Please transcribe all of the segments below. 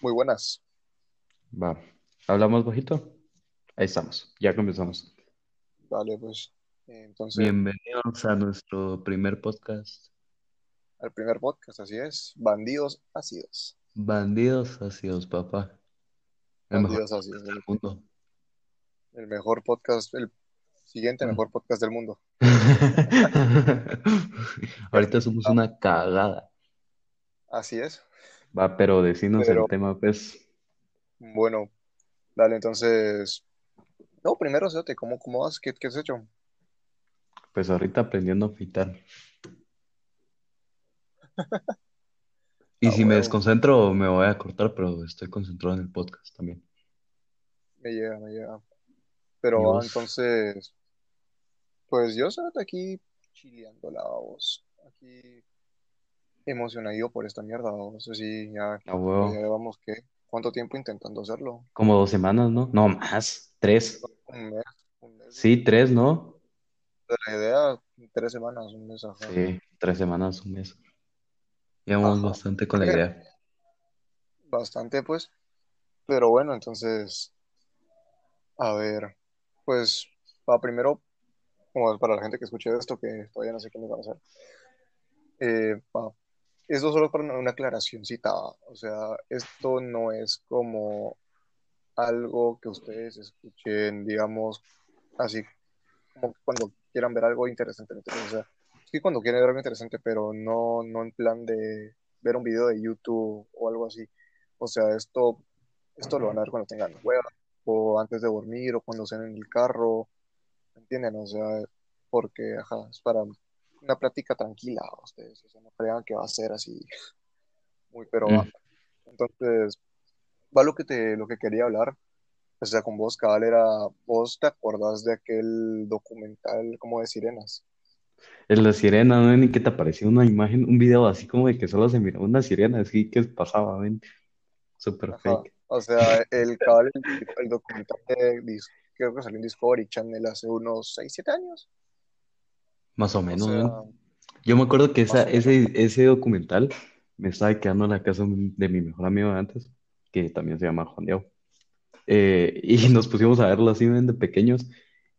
Muy buenas. Va. ¿Hablamos bajito? Ahí estamos. Ya comenzamos. Vale, pues. Entonces, Bienvenidos a nuestro primer podcast. al primer podcast, así es. Bandidos ácidos. Bandidos ácidos, papá. El mejor Bandidos ácidos. del El, mundo. el mejor podcast, el siguiente mejor podcast del mundo. Ahorita somos una cagada. Así es. Va, pero decinos Pero, el tema, pues. bueno, dale, entonces. No, primero, Cerote, ¿cómo, cómo vas? ¿Qué, qué has hecho? Pues ahorita aprendiendo a. Y Ah, si me huevo. desconcentro, me voy a cortar, pero estoy concentrado en el podcast también. Me llega, me llega. ¿Y Pero ah, vos? entonces, pues yo, Cerote, aquí chileando la voz. Aquí emocionado por esta mierda, vos. Así, ya, A pues ya huevo. llevamos, ¿qué? ¿Cuánto tiempo intentando hacerlo? Como dos semanas, ¿no? No, más. Tres. Un mes, un mes. Sí, tres, ¿no? De la idea, tres semanas, un mes, ajá. Sí, tres semanas, un mes. Llevamos Ajá. bastante con la idea. Bastante, pues. Pero bueno, entonces, a ver, pues, para primero, como para la gente que escuche esto, que todavía no sé quiénes van a ser, eh, pa, esto solo para una, una aclaracióncita, o sea, esto no es como algo que ustedes escuchen, digamos, así como cuando quieran ver algo interesante. O sea, sí cuando quieren ver algo interesante, pero no, no en plan de ver un video de YouTube o algo así. O sea, esto, esto lo van a ver cuando tengan hueva, o antes de dormir, o cuando estén en el carro, ¿me entienden? O sea, porque, ajá, es para una plática tranquila, ustedes, o sea, no crean que va a ser así, muy, pero va. Mm. Entonces, va lo que te, lo que quería hablar, o sea, con vos, cabal, era, vos te acordás de aquel documental como de sirenas. Es la sirena, ¿no? Ni que te apareció una imagen, un video así como de que solo se miraba una sirena, así que pasaba, ven. Súper Ajá. fake. O sea, el cabal, el, el documental de, creo que salió en Discovery Channel hace unos 6, 7 años. Más o O menos, sea, ven. Yo me acuerdo que esa, más o menos. ese, ese documental me estaba quedando en la casa de mi mejor amigo de antes, que también se llama Juan Diego. Eh, y nos pusimos a verlo así, de pequeños.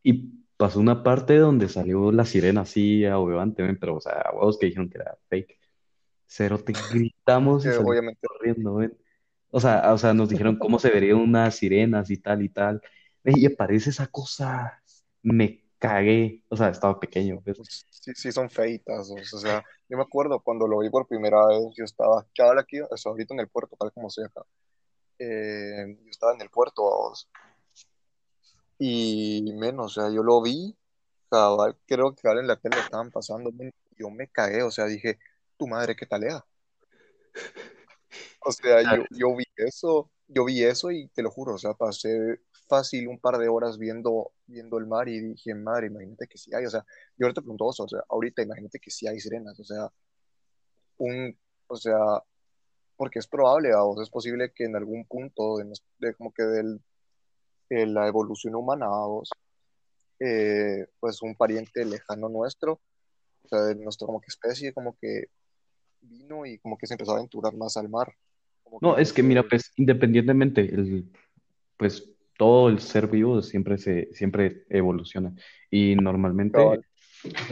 Y pasó una parte donde salió la sirena así, obviamente, ven, pero, o sea, a huevos que dijeron que era fake. Cero, te gritamos y Que salimos obviamente, corriendo, ven. O sea, o sea, nos dijeron cómo se verían unas sirenas y tal y tal. Y aparece esa cosa, me cagué. O sea, estaba pequeño, pues, sí, sí son feitas. O sea, yo me acuerdo cuando lo vi por primera vez, yo estaba, cabal aquí, o sea, ahorita en el puerto, tal como estoy acá. Eh, yo estaba en el puerto, vamos. Y menos, o sea, yo lo vi, cabal, creo que cabal en la tele estaban pasando, yo me cagué, o sea, dije, tu madre, qué talea. O sea, yo, yo vi eso, yo vi eso y te lo juro, o sea, pasé fácil un par de horas viendo, viendo el mar y dije, madre, imagínate que sí hay, o sea, yo ahorita pregunto o sea, ahorita imagínate que sí hay sirenas, o sea, un, o sea, porque es probable, a vos es posible que en algún punto de, de como que del, de la evolución humana, vos, eh, pues un pariente lejano nuestro, o sea, de nuestra como que especie, como que vino y como que se empezó a aventurar más al mar, como que No, es que mira, pues, independientemente, el, pues, todo el ser vivo siempre se, siempre evoluciona. Y normalmente,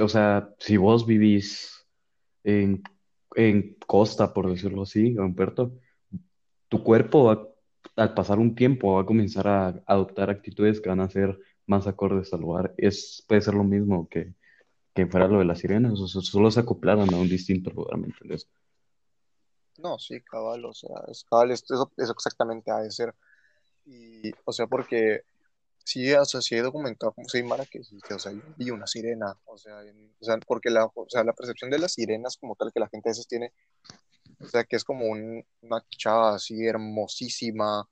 o sea, si vos vivís en, en costa, por decirlo así, o en puerto, tu cuerpo va- al pasar un tiempo va a comenzar a adoptar actitudes que van a ser más acordes al lugar. Es, puede ser lo mismo que, que fuera lo de las sirenas, o sea, solo se acoplaron a un distinto lugar, ¿me entiendes? No, sí, cabal, o sea, es cabal, es- eso, eso exactamente ha de ser. Y, o sea, porque sí, o sea, sí he documentado como Mara que que, o sea, vi una sirena, o sea, en- o sea, porque la, o sea, la percepción de las sirenas como tal que la gente a veces tiene, o sea, que es como un- una chava así hermosísima,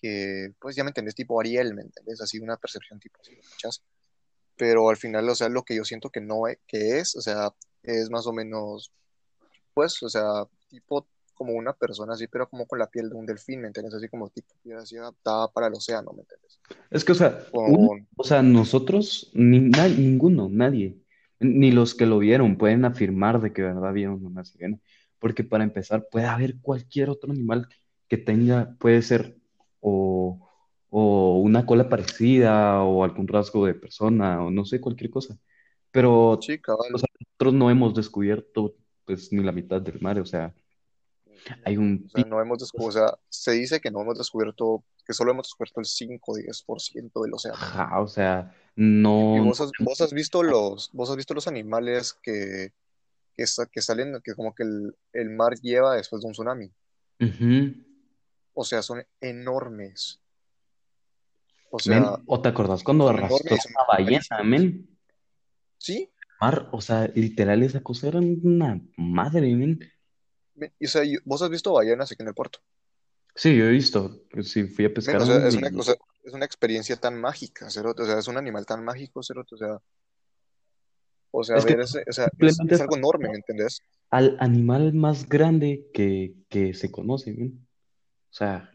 que, pues ya me entendés, tipo Ariel, ¿me entendés? Así una percepción tipo así, ¿cachas? Pero al final, o sea, lo que yo siento que no es, que es, o sea, es más o menos pues, o sea, tipo como una persona así, pero como con la piel de un delfín, ¿me entiendes? Así como tipo piel así adaptada para el océano, ¿me entiendes? Es que, o sea, Con, o sea, nosotros, ni, na- ninguno, nadie, ni los que lo vieron pueden afirmar de que verdad vieron una sirena, porque para empezar puede haber cualquier otro animal que tenga, puede ser o, o una cola parecida o algún rasgo de persona o no sé, cualquier cosa. Pero Sí, o sea, nosotros no hemos descubierto pues ni la mitad del mar, o sea, hay O un sea, no hemos descubierto, o sea, se dice que no hemos descubierto, que solo hemos descubierto el 5 o 10% del océano. Ajá, o sea, y no, vos has, vos has visto los, vos has visto los animales que, que, sa- que salen, que como que el, el mar lleva después de un tsunami. O sea, son enormes. O sea, Men, ¿o te acordás cuando arrastró una ballena, men? Sí, Mar, o sea, literal esa cosa era una madre, men. O sea, vos has visto ballenas aquí en el puerto. Sí, yo he visto, sí, fui a pescar o sea, uno es una, o y, sea, es una experiencia tan mágica, cerote. O sea, es un animal tan mágico, cerote. O sea, o sea, es que ver ese, o sea, es, algo enorme, ¿me entendés? al animal más grande que, que se conoce. O sea,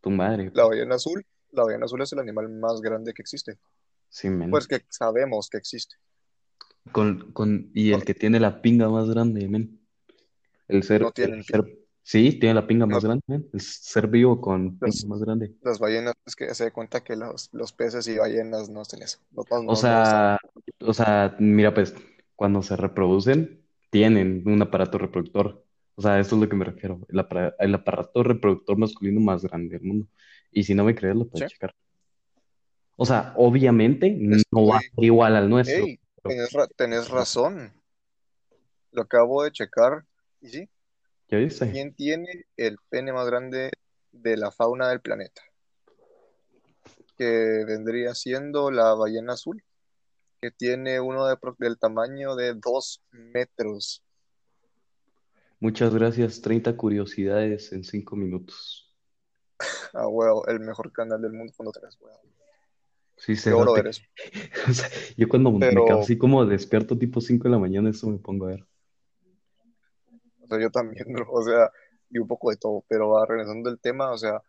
tu madre, La pues, ballena azul, la ballena azul es el animal más grande que existe. sí, men. Pues que sabemos que existe. Con, con, y el que tiene la pinga más grande, men. El no ser, el tienen, ser, sí, tiene la pinga más grande. El ser vivo con pinga más grande. las ballenas, es que se da cuenta que los, los peces y ballenas no hacen eso. No, no, O sea, o sea, mira, pues, cuando se reproducen, tienen un aparato reproductor. O sea, eso es lo que me refiero. El, apara- el aparato reproductor masculino más grande del mundo. Y si no me crees, lo ¿Sí? puedes checar. O sea, obviamente no va a ser igual al nuestro, pero tenés, ra- tenés razón. Lo acabo de checar. Y sí, ¿ya viste? ¿quién tiene el pene más grande de la fauna del planeta? Que vendría siendo la ballena azul, que tiene uno de del tamaño de dos metros. Muchas gracias. 30 curiosidades en 5 minutos. Ah, huevo, el mejor canal del mundo cuando tenés, huevo. Sí, Qué oro cerote. eres. O sea, yo cuando me quedo así como despierto tipo 5 de la mañana, eso me pongo a ver. Sea, yo también, bro, o sea, y un poco de todo, pero va regresando al tema, o sea,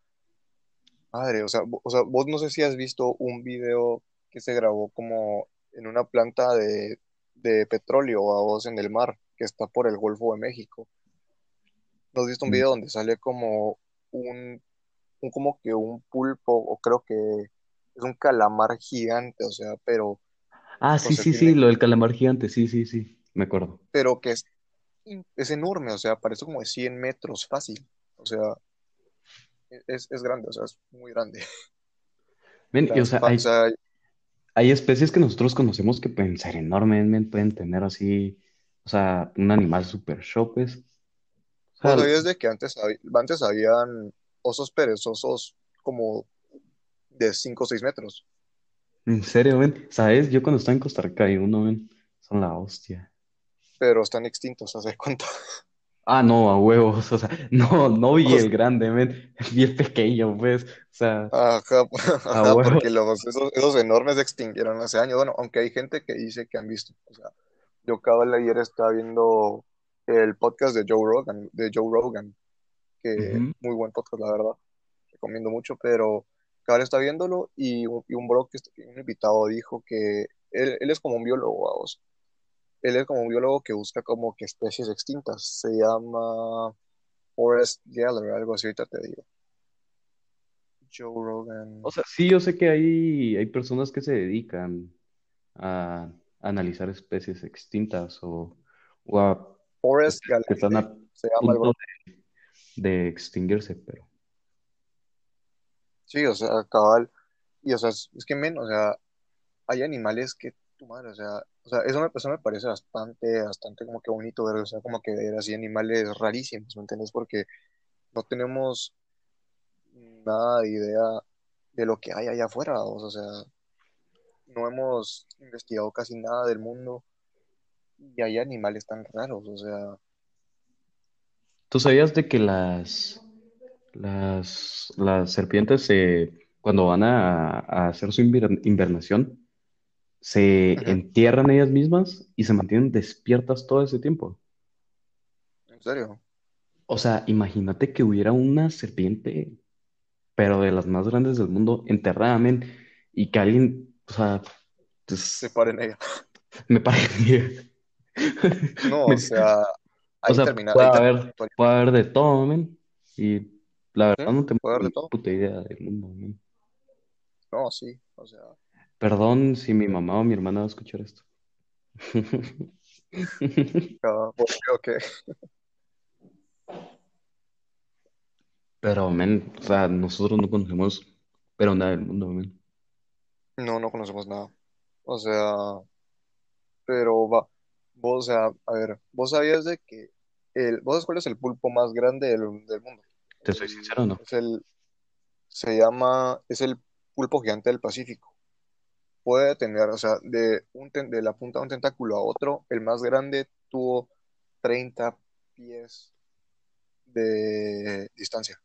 madre, o sea, o sea, vos no sé si has visto un video que se grabó como en una planta de, de petróleo a vos en el mar, que está por el Golfo de México. ¿No has visto un Mm. video donde sale como un, un como que un pulpo, o creo que es un calamar gigante, o sea, pero, Ah, sí, sí, sí, lo del calamar gigante, sí, sí, sí, me acuerdo. pero que es enorme, o sea, parece como de 100 metros fácil, o sea, es, es grande, o sea, es muy grande. Men, y, o sea, hay, hay especies que nosotros conocemos que pueden ser enormes, pueden tener así, o sea, un animal súper show, pues. O ¿vos sea, sabías de que antes, antes habían osos perezosos como de 5 o 6 metros, en serio, men, ¿sabes? Yo cuando estaba en Costa Rica hay uno, men, son la hostia. Pero están extintos, ¿haz de cuenta? Ah, no, a huevos, o sea, no, no vi O el grande, men, vi el pequeño, pues, o sea, Ajá, ajá, porque los, esos, esos enormes se extinguieron hace años. Bueno, aunque hay gente que dice que han visto. O sea, yo cabal ayer estaba viendo el podcast de Joe Rogan, de Joe Rogan, que Ujú. muy buen podcast, la verdad. Recomiendo mucho, pero cabal está viéndolo y un, y un bro, que, un invitado dijo que él, él es como un biólogo, vamos. Él es como un biólogo que busca como que especies extintas. Se llama Forrest Geller, algo así, ahorita te digo. Joe Rogan. O sea, sí, yo sé que hay, hay personas que se dedican a analizar especies extintas o, o a Forrest especies que están a se llama punto de, de extinguirse, pero Sí, o sea, cabal. Y o sea, es, es que men, o sea, hay animales que madre, o sea, o sea, eso me, me parece bastante, bastante como que bonito ver, o sea, como que ver así animales rarísimos, ¿me entiendes? Porque no tenemos nada de idea de lo que hay allá afuera, o sea, no hemos investigado casi nada del mundo y hay animales tan raros, o sea, ¿tú sabías de que las, las, las serpientes se, cuando van a, hacer su inver- invernación, se entierran ellas mismas y se mantienen despiertas todo ese tiempo? en serio, O sea, imagínate que hubiera una serpiente, pero de las más grandes del mundo, enterrada, men, y que alguien, o sea, se pues, paren ella. me parece, No, me- o sea, o ahí sea, termina, puede ahí haber, puede haber de todo, men, y la ¿Sí? verdad no tengo ni puta idea del mundo, men. No, sí, o sea, Perdón si mi mamá o mi hermana va a escuchar esto. cada, pues, Pero, men, o sea, nosotros no conocemos, pero nada del mundo, men. no, no conocemos nada. O sea, pero va, vos, o sea, a ver, vos sabías de que el, vos sabes cuál es el pulpo más grande del, del mundo. ¿Te soy sincero o no? es el, se llama, es el pulpo gigante del Pacífico. Puede tener, o sea, de, un, ten- de la punta de un tentáculo a otro, el más grande tuvo 30 pies de distancia,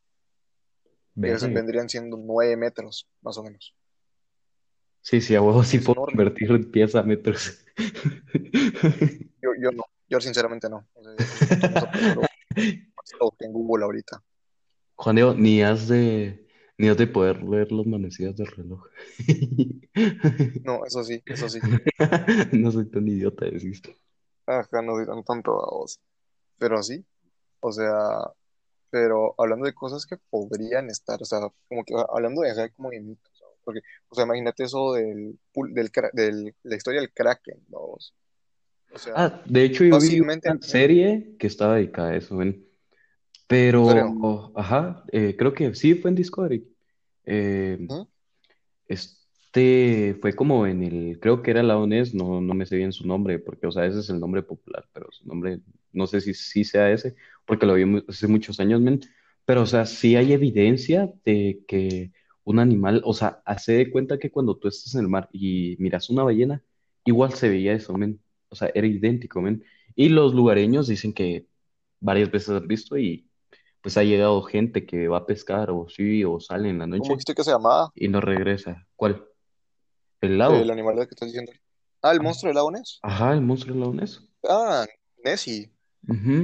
vendrían siendo 9 metros, más o menos. Sí, sí, a huevo sí puedo enorme. convertir en pies a metros. Yo, yo no, yo sinceramente no. O sea, yo siento que eso, solo, solo busqué en Google ahorita. Juan Diego, ni has de, ni de poder leer las manecillas del reloj. No, eso sí, eso sí. No soy tan idiota, decís. Acá no soy tan tonto vos. Pero sí, o sea, pero hablando de cosas que podrían estar, o sea, como que hablando de acá como de mitos, ¿no? Porque, o sea, imagínate eso del, del, del, la historia del Kraken, vamos. O sea, Ah, de hecho yo vi una serie que estaba dedicada a eso, ven. ¿En Pero, ajá, eh, creo que sí fue en Discovery. Eh, este fue como en el, creo que era la ONES, no, no me sé bien su nombre, porque, o sea, ese es el nombre popular, pero su nombre, no sé si sí sea ese, porque lo vi hace muchos años, men. Pero, o sea, sí hay evidencia de que un animal, o sea, hace de cuenta que cuando tú estás en el mar y miras una ballena, igual se veía eso, men. O sea, era idéntico, men. Y los lugareños dicen que varias veces han visto y pues ha llegado gente que va a pescar o sí, o sale en la ¿Cómo noche dijiste que se llamaba y no regresa. ¿Cuál? ¿El el lago? animal que estás diciendo? Ah, el monstruo del lago Ness. Ajá, el monstruo del lago Ness. Ah, Nessie.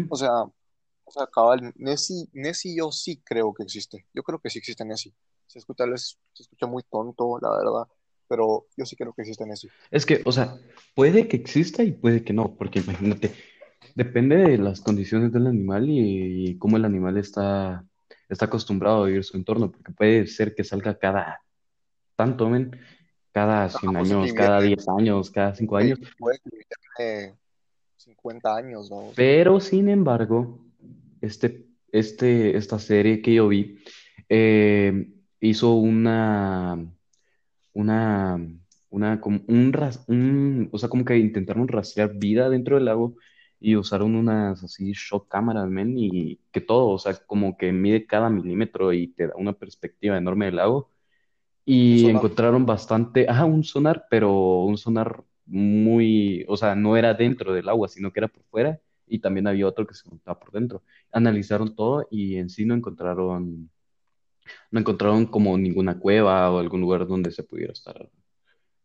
O sea, o sea, cabal, Nessie, Nessie yo sí creo que existe. Yo creo que sí existe Nessie. Se escucha, se escucha muy tonto, la verdad, pero yo sí creo que existe Nessie. Es que, o sea, puede que exista y puede que no, porque imagínate, depende de las condiciones del animal y, y cómo el animal está, está acostumbrado a vivir su entorno, porque puede ser que salga cada tanto, men, cada 100 Pues años, cada viene, 10 años, cada 5 que años, puede que viene 50 años, ¿no? pero sin embargo, este, este, esta serie que yo vi eh, hizo una, una, una, como un, un- o sea, como que intentaron rastrear vida dentro del lago y usaron unas así shot cámaras, men, y que todo, o sea, como que mide cada milímetro y te da una perspectiva enorme del lago. Y encontraron bastante, ajá, un sonar, pero un sonar muy, o sea, no era dentro del agua, sino que era por fuera, y también había otro que se encontraba por dentro. Analizaron todo y en sí no encontraron, no encontraron como ninguna cueva o algún lugar donde se pudiera estar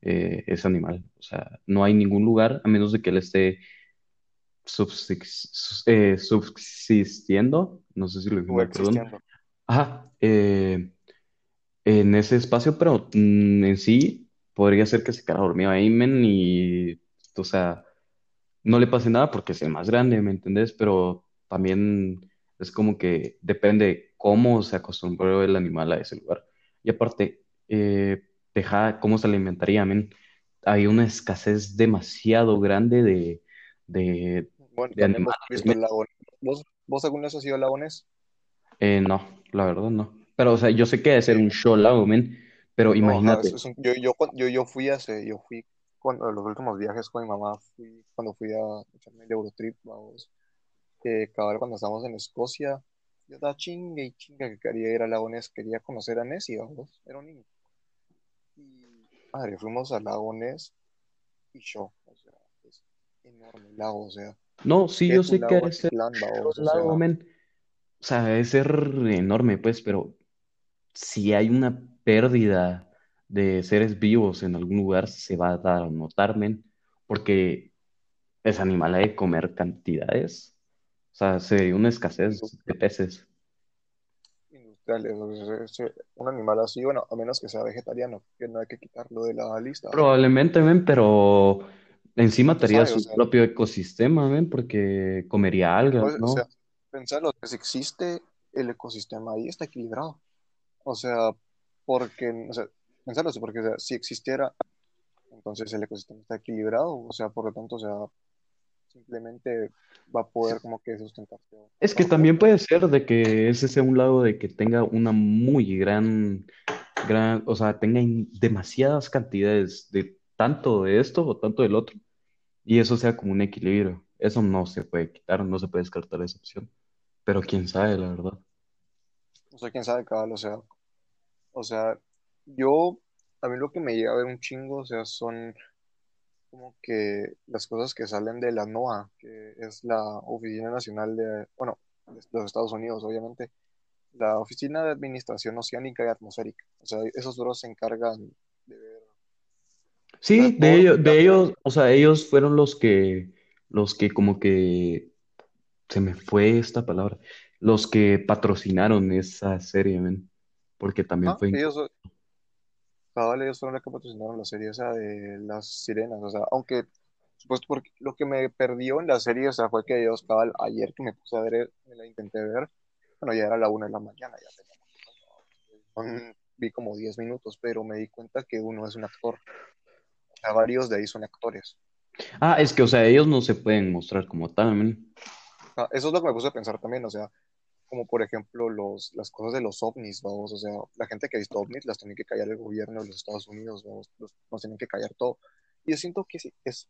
eh, ese animal. O sea, no hay ningún lugar, a menos de que él esté eh, subsistiendo, no sé si lo dije perdón. Ajá, eh, en ese espacio, pero mm, en sí podría ser que se quedara dormido ahí, men, y, o sea, no le pase nada porque es el más grande, ¿me entendés? Pero también es como que depende cómo se acostumbró el animal a ese lugar. Y aparte, eh, deja cómo se alimentaría, men. Hay una escasez demasiado grande de, de, Bueno, de animales, visto el lago. ¿Vos, vos alguna vez has ido al lago Ness? Eh, no, la verdad no. Pero, o sea, yo sé que debe ser Eh, un show lago, men, pero no, imagínate. un- yo, yo, yo, yo fui hace, yo fui cuando los últimos viajes con mi mamá, fui cuando fui a echarme el Eurotrip, vamos, cabal cuando estábamos en Escocia, yo estaba chinga y chinga que quería ir al lago Ness, quería conocer a Nessie, vamos, era un niño. Y, madre, fuimos al lago Ness y yo, o sea, es enorme el lago, o sea, No, sí, ¿qué yo sé que lago debe ser? O sea, men. O sea, debe ser enorme, pues, pero si hay una pérdida de seres vivos en algún lugar, se va a dar a notar, men, porque ese animal ha de comer cantidades. O sea, sería una escasez de peces. industriales, un animal así, bueno, a menos que sea vegetariano, que no hay que quitarlo de la lista. Probablemente, men, pero encima ¿Quién tendría? O su sea, propio ecosistema, men, porque comería algas, pues, o ¿no? sea, pensarlo, que si existe el ecosistema ahí está equilibrado. O sea, porque, o sea, pensarlo porque o sea, si existiera, entonces el ecosistema está equilibrado, o sea, por lo tanto, o sea, simplemente va a poder como que sustentarse. Es que también puede ser de que ese sea un lado de que tenga una muy gran, gran, o sea, tenga demasiadas cantidades de tanto de esto o tanto del otro, y eso sea como un equilibrio. Eso no se puede quitar, no se puede descartar esa opción. Pero quién sabe, la verdad. O sea, quién sabe, cabal, o sea, o sea, yo, a mí lo que me llega a ver un chingo, o sea, son como que las cosas que salen de la NOAA, que es la Oficina Nacional de, bueno, de los Estados Unidos, obviamente, la Oficina de Administración Oceánica y Atmosférica. O sea, esos duros se encargan de ver, o sea, Sí, de ellos, de ellos, o sea, ellos fueron los que, los que como que se me fue esta palabra, los que patrocinaron esa serie, men, porque también fue ellos, cabal, ellos fueron los que patrocinaron la serie esa de las sirenas, o sea, aunque, supuesto, porque lo que me perdió en la serie, o sea, fue que ellos, cabal, ayer que me puse a ver, me la intenté ver, bueno, ya era la una de la mañana, ya tenía. Mm, vi como 10 minutos, pero me di cuenta que uno es un actor, sea, varios de ahí son actores. Ah, es que, o sea, ellos no se pueden mostrar como tal. Ah, Eso es lo que me puse a pensar también, o sea, como por ejemplo los, las cosas de los ovnis, vamos, o sea, la gente que ha visto ovnis las tiene que callar el gobierno de los Estados Unidos, vamos, los, nos tienen que callar todo. Y yo siento que sí, es,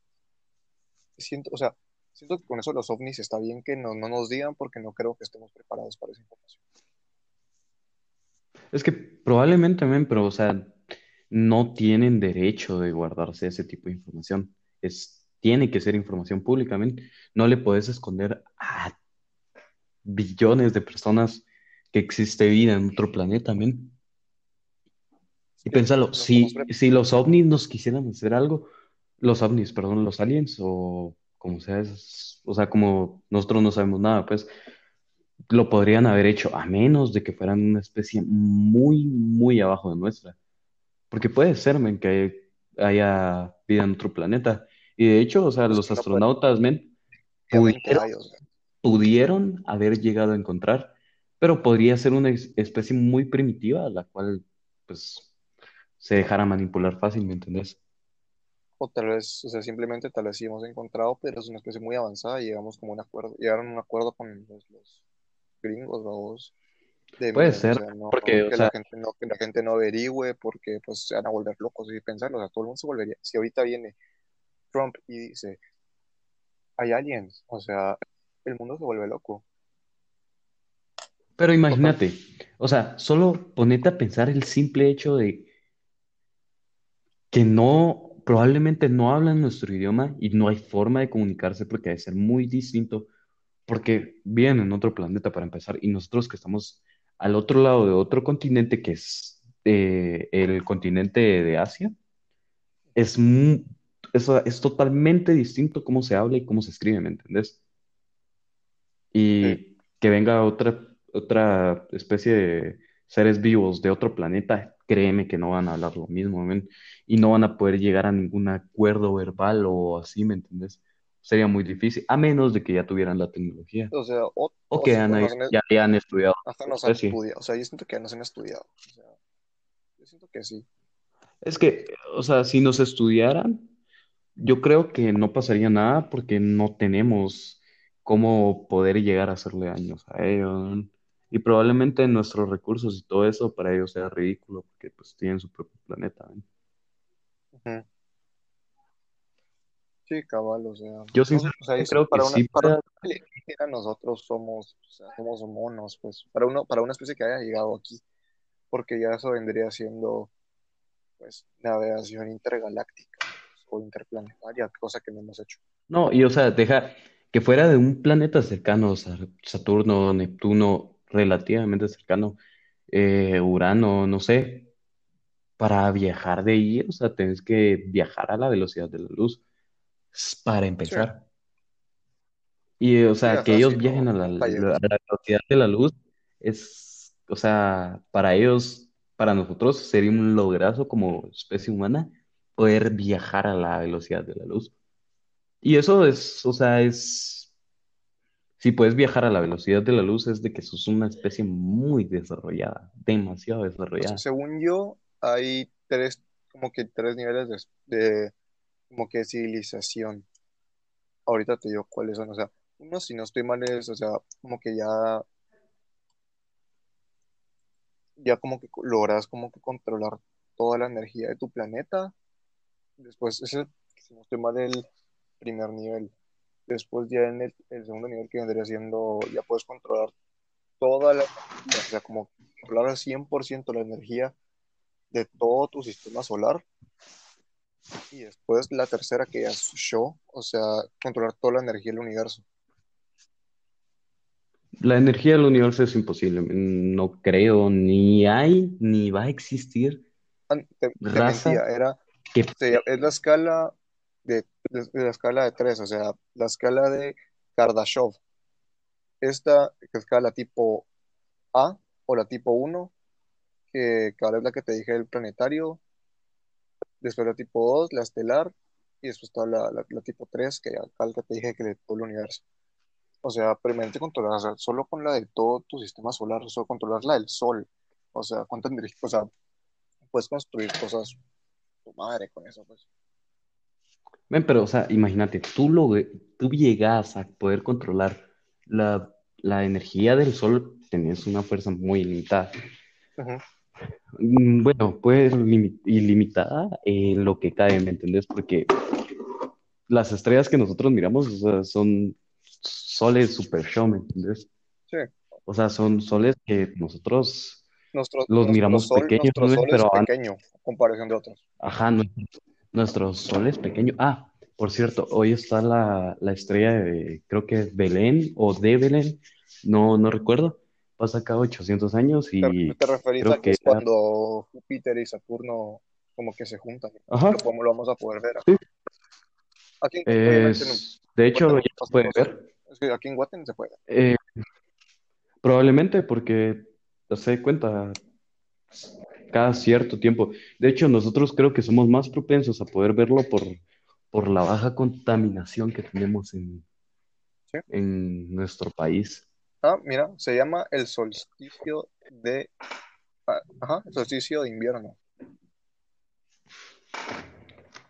siento, o sea, siento que con eso los ovnis está bien que no, no nos digan porque no creo que estemos preparados para esa información. Es que probablemente, men, pero, o sea, no tienen derecho de guardarse ese tipo de información. Es, tiene que ser información pública, men. No le puedes esconder a billones de personas que existe vida en otro planeta, men. Y estamos si, si los ovnis nos quisieran hacer algo, los ovnis, perdón, los aliens o como sea, es- o sea, como nosotros no sabemos nada, pues lo podrían haber hecho a menos de que fueran una especie muy, muy abajo de nuestra. Porque puede ser, men, que haya vida en otro planeta. Y de hecho, o sea, los astronautas, men, pudieron, pudieron haber llegado a encontrar, pero podría ser una es- especie muy primitiva, la cual, pues, se dejara manipular fácil, ¿me entendés? o tal vez, o sea, simplemente tal vez sí hemos encontrado, pero es una especie muy avanzada y llegamos como un acuerdo, llegaron a un acuerdo con los, los gringos, vamos, de Puede o ser, sea, no, porque, o que la sea, gente no, que la gente no averigüe porque pues se van a volver locos y pensarlo, o sea, todo el mundo se volvería, si ahorita viene Trump y dice, hay aliens, o sea, el mundo se vuelve loco, pero imagínate, o sea, solo ponete a pensar el simple hecho de que no, probablemente no hablan nuestro idioma y no hay forma de comunicarse porque debe ser muy distinto, porque viven en otro planeta para empezar y nosotros que estamos al otro lado de otro continente que es eh, el continente de Asia, es, eso es totalmente distinto cómo se habla y cómo se escribe, ¿me entendés? sí, y que venga otra, otra especie de seres vivos de otro planeta, créeme que no van a hablar lo mismo, y no van a poder llegar a ningún acuerdo verbal o así, ¿me entiendes? Sería muy difícil, a menos de que ya tuvieran la tecnología o sea, o, o que han- nos han, ya hayan estudiado hasta nos han especie. estudiado, o sea, yo siento que nos han estudiado, o sea, yo siento que sí, Es que, o sea, si nos estudiaran, yo creo que no pasaría nada porque no tenemos cómo poder llegar a hacerle daños a ellos. Y probablemente nuestros recursos y todo eso para ellos sea ridículo porque pues tienen su propio planeta. Ujú. Sí, cabal, o sea, Yo o sea, sinceramente creo que para una, sí para alienígena nosotros somos, o sea, somos monos, pues, para uno, para una especie que haya llegado aquí, porque ya eso vendría siendo, pues, navegación intergaláctica pues, o interplanetaria, cosa que no hemos hecho. No, y o sea, deja que fuera de un planeta cercano, o sea, Saturno, Neptuno, relativamente cercano, eh, Urano, no sé, para viajar de ahí, o sea, tienes que viajar a la velocidad de la luz, para Sí, empezar. Y, o sí, sea, que ellos sí, no, viajen a la, a velocidad de la luz es, o sea, para ellos, para nosotros sería un lograzo como especie humana poder viajar a la velocidad de la luz. Y eso es, o sea, es, Si puedes viajar a la velocidad de la luz, es de que sos una especie muy desarrollada, demasiado Pues, desarrollada. según yo, hay tres, como que tres niveles de, de como que civilización. Ahorita te digo cuáles son, o sea, uno, si no estoy mal, es, o sea, como que ya, ya como que logras como que controlar toda la energía de tu planeta. Después, ese, si no estoy mal, el primer nivel. Después ya en el, segundo nivel que vendría siendo, ya puedes controlar toda la o sea, como controlar al 100% la energía de todo tu sistema solar. Y después la tercera que ya es yo, o sea, controlar toda la energía del universo. La energía del universo es imposible. No creo, ni hay, ni va a existir Ah, Te, te raza mentía, era, que... se llama- es la escala de, de- de la escala de tres, o sea, la escala de Kardashev. Esta escala tipo A o la tipo uno que, que ahora es la que te dije del planetario, después la tipo 2 la estelar, y después está la, la, la tipo 3 que acá te dije que de todo el universo. O sea, permanente controlar, o sea, solo con la de todo tu sistema solar, solo controlar la del Sol. O sea, cuánta energía, o sea, puedes construir cosas, tu madre con eso, pues. Ven, pero, o sea, imagínate, tú, lo, tú llegas a poder controlar la, la energía del sol, tenés una fuerza muy limitada. Ujú. Mm, Bueno, pues limi- ilimitada en lo que cae, ¿me entendés? Porque las estrellas que nosotros miramos, o sea, son soles super show, ¿me entendés? Sí, O sea, son soles que nosotros nuestro, los nuestro miramos sol, pequeños, nuestro sol Pero pequeño a comparación de otros. ajá, nuestro, nuestro sol es pequeño. Ah, por cierto, hoy está la, la estrella de, creo que es Belén o de Belén, no, no recuerdo. Pasa cada 800 años ¿Te, y te referís creo a que que es cuando Júpiter y Saturno como que se juntan? Ajá, Lo, vamos a poder ver. Sí. Aquí, no- es, de hecho, ya se puede ver. es que aquí en Guatemala se puede. Eh, probablemente porque se cuenta cada cierto tiempo. De hecho, nosotros creo que somos más propensos a poder verlo por, por la baja contaminación que tenemos en, Sí. en nuestro país. Ah, mira, se llama el solsticio de... ah, Ajá, el solsticio de invierno.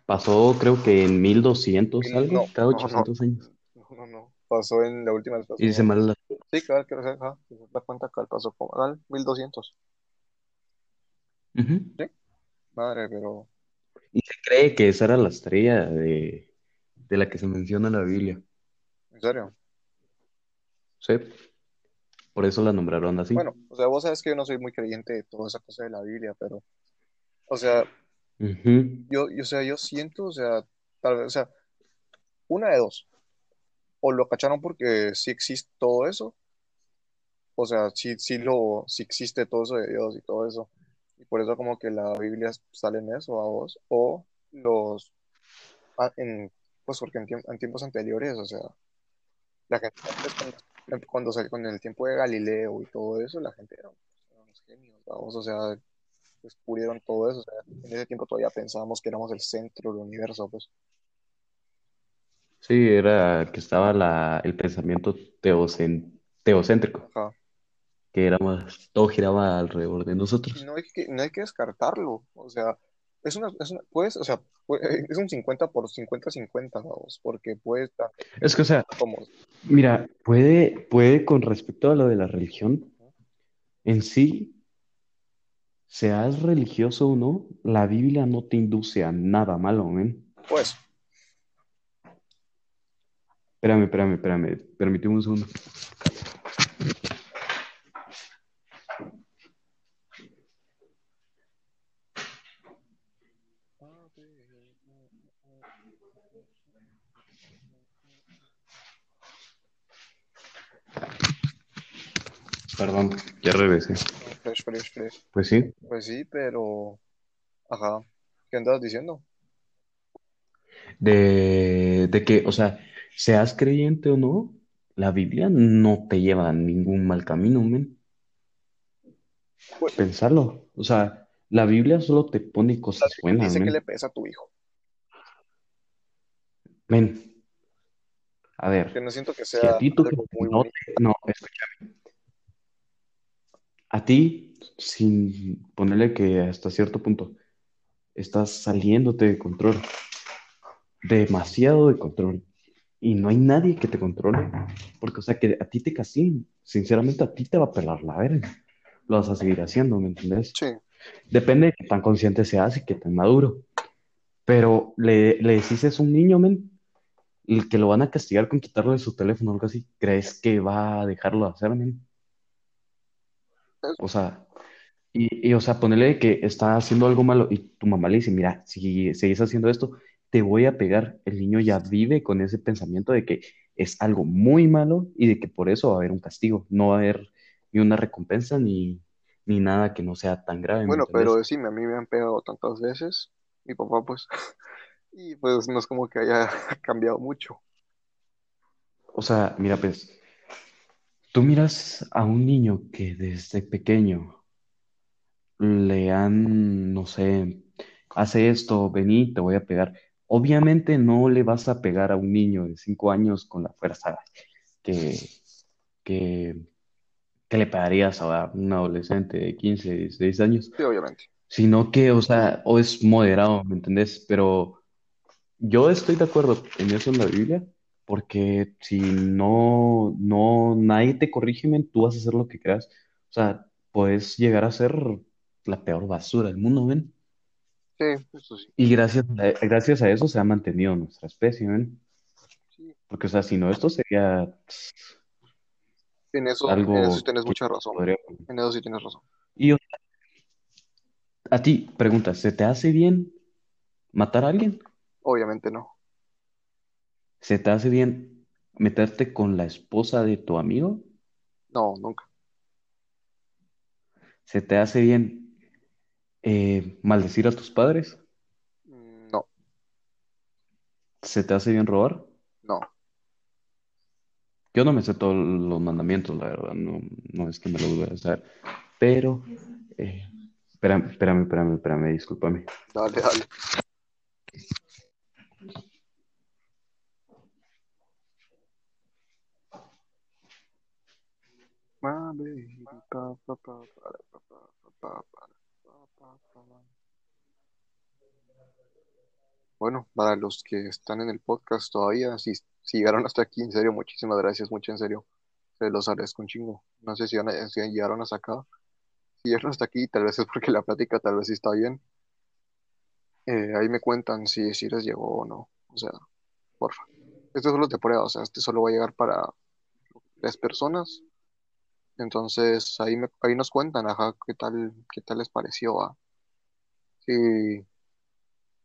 Pasó creo que en 1200 Mil- algo, no, cada no, 800 años. No, no, no. Pasó en la última vez. pasó- Y mal la- Sí, claro, que ajá, se da cuenta que pasó como al 1200. Ujú. Madre, pero... Y se cree que esa era la estrella de, de la que se menciona en la Biblia. ¿En serio? Sí. Por eso la nombraron así. Bueno, o sea, vos sabes que yo no soy muy creyente de toda esa cosa de la Biblia, pero... O sea, yo, yo, o sea, yo siento, o sea, tal vez, o sea, una de dos. O lo cacharon porque sí existe todo eso, o sea, sí, sí lo, sí existe todo eso de Dios y todo eso. Y por eso como que la Biblia sale en eso a vos. O los, en, pues porque en, tiemp- en tiempos anteriores, o sea, la gente antes cuando, salió con el tiempo de Galileo y todo eso, la gente era, unos genios, vamos, o sea, descubrieron todo eso. O sea, en ese tiempo todavía pensábamos que éramos el centro del universo, pues. Sí, era que estaba la, el pensamiento teocen- teocéntrico, Ajá. que era más, todo giraba alrededor de nosotros. no hay que, no hay que descartarlo. O sea, es una, es una, puedes, o sea, puede- es un 50 por 50-50, vamos, porque puede estar Es que, o sea, como, mira, puede, puede con respecto a lo de la religión, en sí, seas religioso o no, la Biblia no te induce a nada malo, ¿ven? pues, Espérame, espérame, espérame, permíteme un segundo. Perdón, ya regresé. fresh, fresh, fresh. Pues sí, Pues sí, pero, ajá, ¿qué andas diciendo? de, de que, o sea, seas creyente o no, la Biblia no te lleva a ningún mal camino, men. Pues, Pensarlo. O sea, la Biblia solo te pone cosas buenas, dice que men. le pesa a tu hijo. Men, A Que ver, no siento que si a sea ti algo muy no te, no, escúchame, a ti, sin ponerle que hasta cierto punto estás saliéndote de control, demasiado de control, y no hay nadie que te controle, porque, o sea, que a ti te castiguen, sinceramente a ti te va a pelar la verga, lo vas a seguir haciendo, ¿me entendés? Sí, Depende de qué tan consciente seas y qué tan maduro, pero le, le decís es un niño, men, y que lo van a castigar con quitarle su teléfono o algo así, ¿crees que va a dejarlo de hacer, men? O sea, y, y, o sea, ponerle que está haciendo algo malo y tu mamá le dice, mira, si sigues haciendo esto, te voy a pegar. El niño ya vive con ese pensamiento de que es algo muy malo y de que por eso va a haber un castigo, no va a haber ni una recompensa ni, ni nada que no sea tan grave, ¿me bueno, pero sí, a mí me han pegado tantas veces, mi papá pues, y pues no es como que haya cambiado mucho. O sea, mira, pues, tú miras a un niño que desde pequeño le han, no sé, hace esto, vení, te voy a pegar. Obviamente no le vas a pegar a un niño de cinco años con la fuerza que, que, que le pegarías a un adolescente de 15 16 años, Sí, obviamente. sino que, o sea, o es moderado, ¿me entendés? Pero yo estoy de acuerdo en eso en la Biblia, porque si no, no, nadie te corrige, men, tú vas a hacer lo que creas. O sea, puedes llegar a ser la peor basura del mundo, ¿ven? Sí, eso sí. Y gracias a, gracias a eso se ha mantenido nuestra especie, ¿ven? Sí. Porque, o sea, si no, esto sería En eso, en eso sí tienes mucha razón. podría... En eso sí tienes razón. Y o- a ti, pregunta, ¿se te hace bien matar a alguien? Obviamente no. ¿Se te hace bien meterte con la esposa de tu amigo? No, nunca. ¿Se te hace bien eh, maldecir a tus padres? Mm, No, ¿Se te hace bien robar? no. Yo no me sé todos los mandamientos, la verdad, no, no es que me lo voy a hacer, pero, eh, espérame, espérame, espérame, espérame, discúlpame. Dale, dale. Bueno, para los que están en el podcast todavía, si, si llegaron hasta aquí, en serio, muchísimas gracias, mucho en serio. Se los agradezco un chingo. No sé si, si llegaron hasta acá. Si llegaron hasta aquí, tal vez es porque la plática tal vez sí está bien. Eh, ahí me cuentan si, les llegó o no. O sea, porfa. Esto solo de prueba, o sea, este solo va a llegar para tres personas. Entonces, ahí, me, ahí nos cuentan, ajá, qué tal, qué tal les pareció, va. Sí,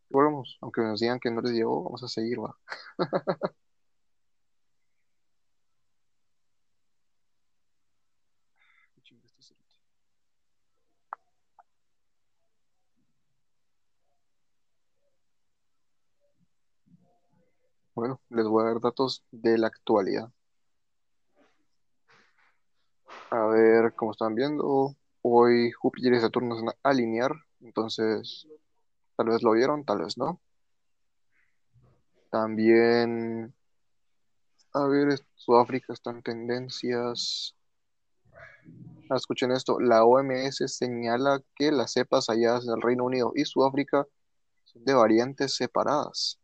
volvemos, aunque nos digan que no les llegó, vamos a seguir, va. Este. Bueno, les voy a dar datos de la actualidad. A ver, como están viendo, hoy Júpiter y Saturno se van a alinear, entonces tal vez lo vieron, tal vez no. También, a ver, Sudáfrica está en tendencias. Ah, escuchen esto, la OMS señala que las cepas halladas en el Reino Unido y Sudáfrica son de variantes separadas.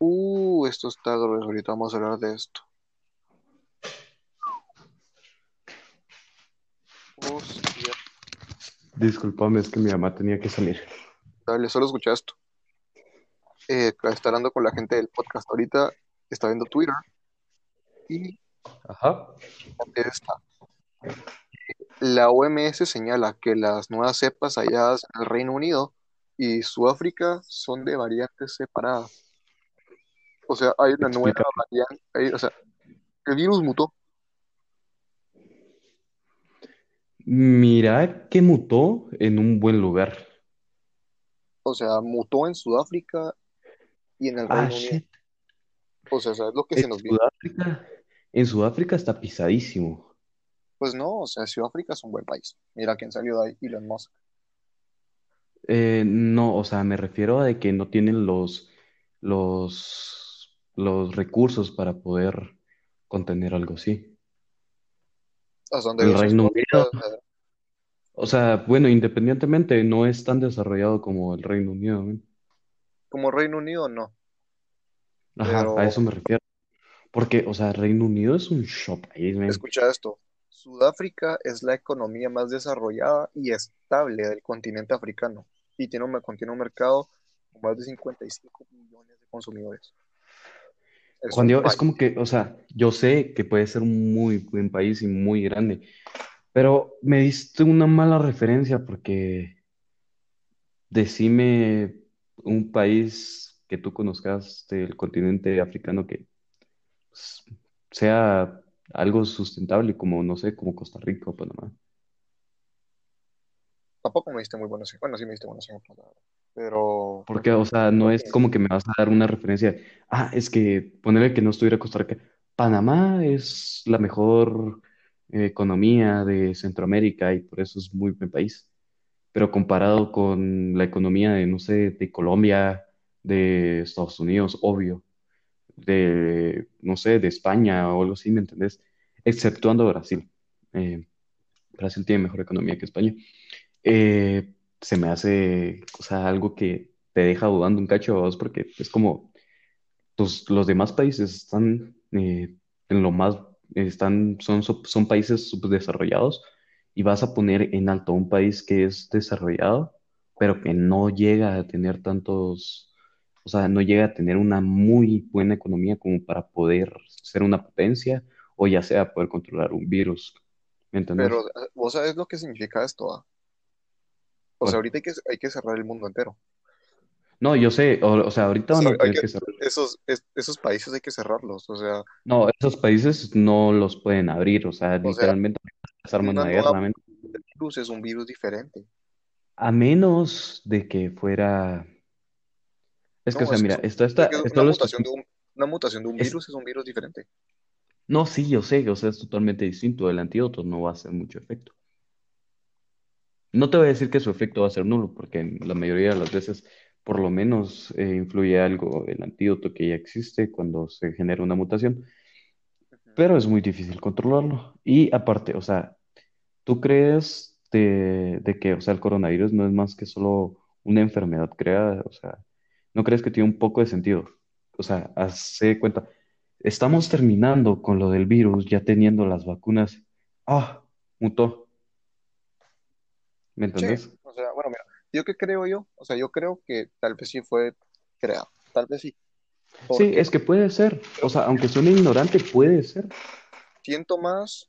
Uh, esto está grueso, ahorita vamos a hablar de esto. Hostia, Discúlpame, es que mi mamá tenía que salir. dale, solo escucha esto. Eh, está hablando con la gente del podcast ahorita, está viendo Twitter y Ajá. esta. La OMS señala que las nuevas cepas halladas en el Reino Unido y Sudáfrica son de variantes separadas. O sea, hay una nueva variante, hay- o sea, el virus mutó. Mira que mutó en un buen lugar. O sea, mutó en Sudáfrica y en el Ah, Reino Unido. O sea, ¿sabes lo que En se nos viene? Sudáfrica, en Sudáfrica está pisadísimo. Pues no, o sea, Sudáfrica es un buen país. Mira quién salió de ahí, Elon Musk. Eh, no, o sea, me refiero a de que no tienen los, los, los recursos para poder contener algo así. ¿Hasta dónde El Reino? Unido, o sea, bueno, independientemente, no es tan desarrollado como el Reino Unido, ¿ven? Como Reino Unido, no. Ajá, a eso me refiero. Porque, o sea, Reino Unido es un show país, men. escucha esto. Sudáfrica es la economía más desarrollada y estable del continente africano y tiene un, contiene un mercado con más de 55 millones de consumidores. Es Juan Diego, es como que, o sea, yo sé que puede ser un muy buen país y muy grande, pero me diste una mala referencia porque decime un país que tú conozcas del continente africano que s- sea algo sustentable, como, no sé, como Costa Rica o Panamá. Tampoco me diste muy buenos ejemplos. Bueno, sí me diste buenos ejemplos. Pero Porque, o sea, no es como que me vas a dar una referencia. Ah, es que ponerle que no estuviera Costa Rica. Panamá es la mejor eh, economía de Centroamérica y por eso es muy buen país. Pero comparado con la economía de, no sé, de Colombia, de Estados Unidos, obvio, de, no sé, de España o algo así, ¿me entendés? Exceptuando Brasil. Eh, Brasil tiene mejor economía que España eh, se me hace, o sea, algo que te deja dudando un cacho, vos, porque es como tus- los demás países están eh, en lo más, están, son, son países subdesarrollados y vas a poner en alto un país que es desarrollado, pero que no llega a tener tantos, o sea, no llega a tener una muy buena economía como para poder ser una potencia o ya sea poder controlar un virus, ¿me Pero entendés? eh, vos sabés lo que significa esto, ¿ah? O sea, ahorita hay que, hay que cerrar el mundo entero. no, yo sé, o, o sea, O ahorita sea, van a hay tener que, que esos, es- esos países hay que cerrarlos. O sea, No, esos países no los pueden abrir, o sea, o sea, literalmente se arman una guerra, men. virus es un virus diferente. A menos de que fuera, es que, o sea, mira, es- esto es está, que es esto una mutación de un, una mutación de un es, virus es un virus diferente. no, sí, yo sé, o sea, es totalmente distinto, el antídoto no va a hacer mucho efecto. No te voy a decir que su efecto va a ser nulo, porque en la mayoría de las veces, por lo menos, eh, influye algo el antídoto que ya existe cuando se genera una mutación, pero es muy difícil controlarlo. Y aparte, o sea, ¿Tú crees de, de que, o sea, el coronavirus no es más que solo una enfermedad creada? O sea, ¿no crees que tiene un poco de sentido? O sea, hazte cuenta, estamos terminando con lo del virus, ya teniendo las vacunas. Ah, mutó, ¿me Sí, entendés? o sea, bueno, mira, yo qué creo yo, o sea, yo creo que tal vez sí fue creado, tal vez sí, Sí, es que puede ser. O sea, que aunque suene ignorante, puede ser. siento más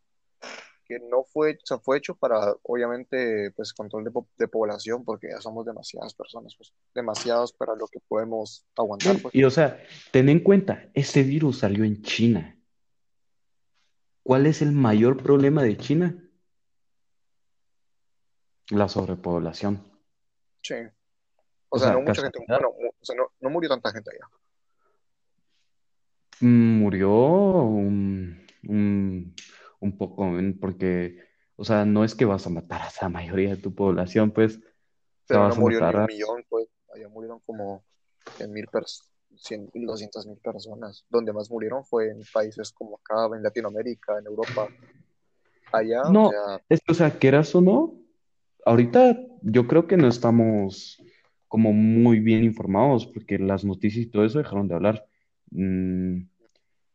que no fue, o sea, fue hecho para, obviamente, pues control de, po- de población, porque ya somos demasiadas personas, pues, demasiados para lo que podemos aguantar, pues. y o sea, ten en cuenta, ese virus salió en China. ¿Cuál es el mayor problema de China? La sobrepoblación. Sí, o O sea, no mucha gente, bueno, o sea, no, no murió tanta gente allá. Murió un, un, un poco, porque, o sea, no es que vas a matar a la mayoría de tu población, pues, o pero no vas a murió ni un millón, pues, allá murieron como 100 mil personas. 100 mil, 200 mil personas. Donde más murieron fue en países como acá, en Latinoamérica, en Europa. Allá, o No, sea, es que, o sea, quieras o no, ahorita yo creo que no estamos como muy bien informados, porque las noticias y todo eso dejaron de hablar. Mm,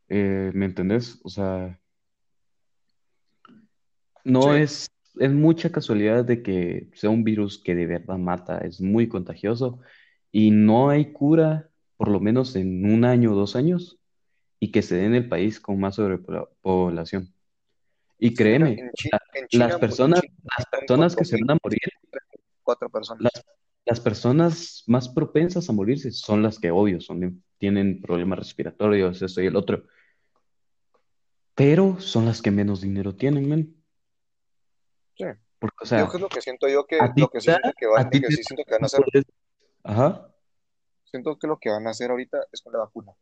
eh, ¿me entendés? O sea, sí, no es, es mucha casualidad de que sea un virus que de verdad mata, es muy contagioso y no hay cura, por lo menos en un año o dos años, y que se dé en el país con más sobrepoblación. Y créeme, en, las China, en personas, China las personas que se van a morir, cuatro las, personas. las personas más propensas a morirse son las que, obvio, son, tienen problemas respiratorios, eso y el otro, pero son las que menos dinero tienen, men. Sí. Porque, o Yo sea, qué es lo que siento yo que, lo que siento que van, a que sí siento que van a hacer, Ajá. siento que lo que van a hacer ahorita es con la vacuna.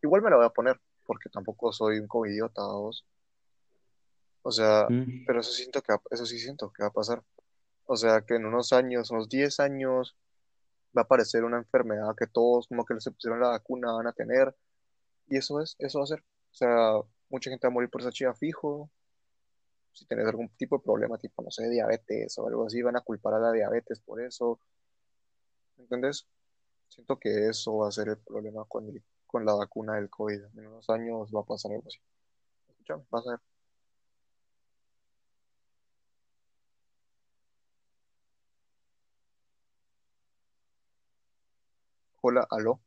Igual me la voy a poner, porque tampoco soy un covidiota, vos. O sea, Mm. pero eso siento que, va- eso sí siento que va a pasar. O sea, que en unos años, unos 10 años, va a aparecer una enfermedad que todos como que se pusieron la vacuna van a tener. Y eso es, eso va a ser. O sea, mucha gente va a morir por esa chía fijo. Si tienes algún tipo de problema, tipo, no sé, diabetes o algo así, van a culpar a la diabetes por eso. ¿Entendés? Siento que eso va a ser el problema con, el- con la vacuna del COVID. En unos años va a pasar algo así. Escúchame, vas a ver. Hola, aló.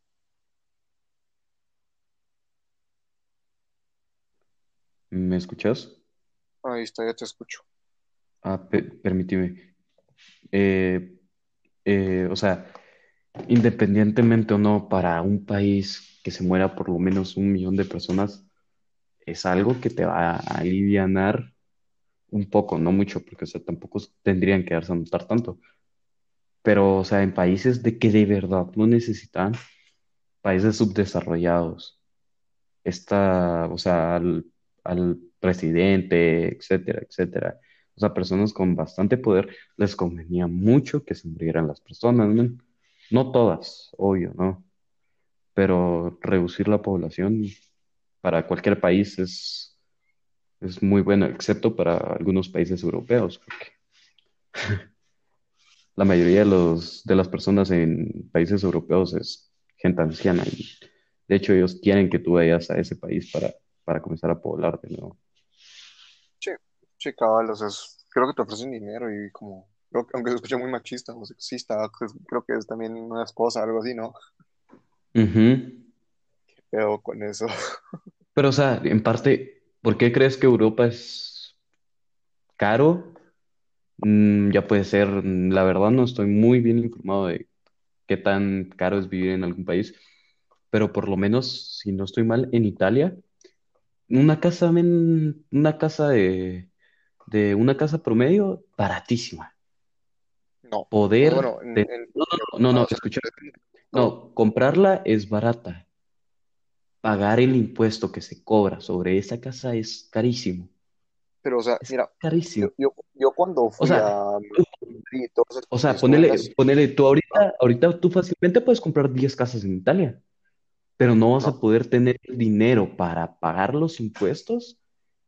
¿Me escuchas? Ahí está, ya te escucho. Ah, pe- permíteme. Eh, eh, o sea, independientemente o no, para un país que se muera por lo menos un millón de personas, es algo que te va a alivianar un poco, no mucho, porque o sea, tampoco tendrían que darse a notar tanto. Pero, o sea, en países de que de verdad no necesitan, países subdesarrollados, está, o sea, al, al presidente, etcétera, etcétera. O sea, personas con bastante poder les convenía mucho que se murieran las personas, ¿no? No todas, obvio, ¿no? Pero reducir la población para cualquier país es, es muy bueno, excepto para algunos países europeos, porque la mayoría de los, de las personas en países europeos es gente anciana y de hecho ellos quieren que tú vayas a ese país para, para comenzar a poblar de nuevo. Sí, sí, cabal, o sea, es- creo que te ofrecen dinero y como, creo que- aunque se escucha muy machista o sexista, pues, creo que es también una esposa, algo así, ¿no? Ujú. Pero con eso, Pero, o sea, en parte, ¿por qué crees que Europa es caro? Mm, ya puede ser, mm, la verdad no estoy muy bien informado de qué tan caro es vivir en algún país, pero por lo menos, si no estoy mal, en Italia, una casa, men- una casa de, de una casa promedio, baratísima. no. Poder, Bueno, en, te- en no, no, no, no, no, o sea, escucha, todo. no, comprarla es barata, pagar el impuesto que se cobra sobre esa casa es carísimo, Pero, o sea, es mira, carísimo. yo, yo, yo cuando O fui a sea, Madrid todo eso, O sea, ponele, ponele, tú ahorita, ahorita tú fácilmente puedes comprar 10 casas en Italia, pero no vas a poder tener el dinero para pagar los impuestos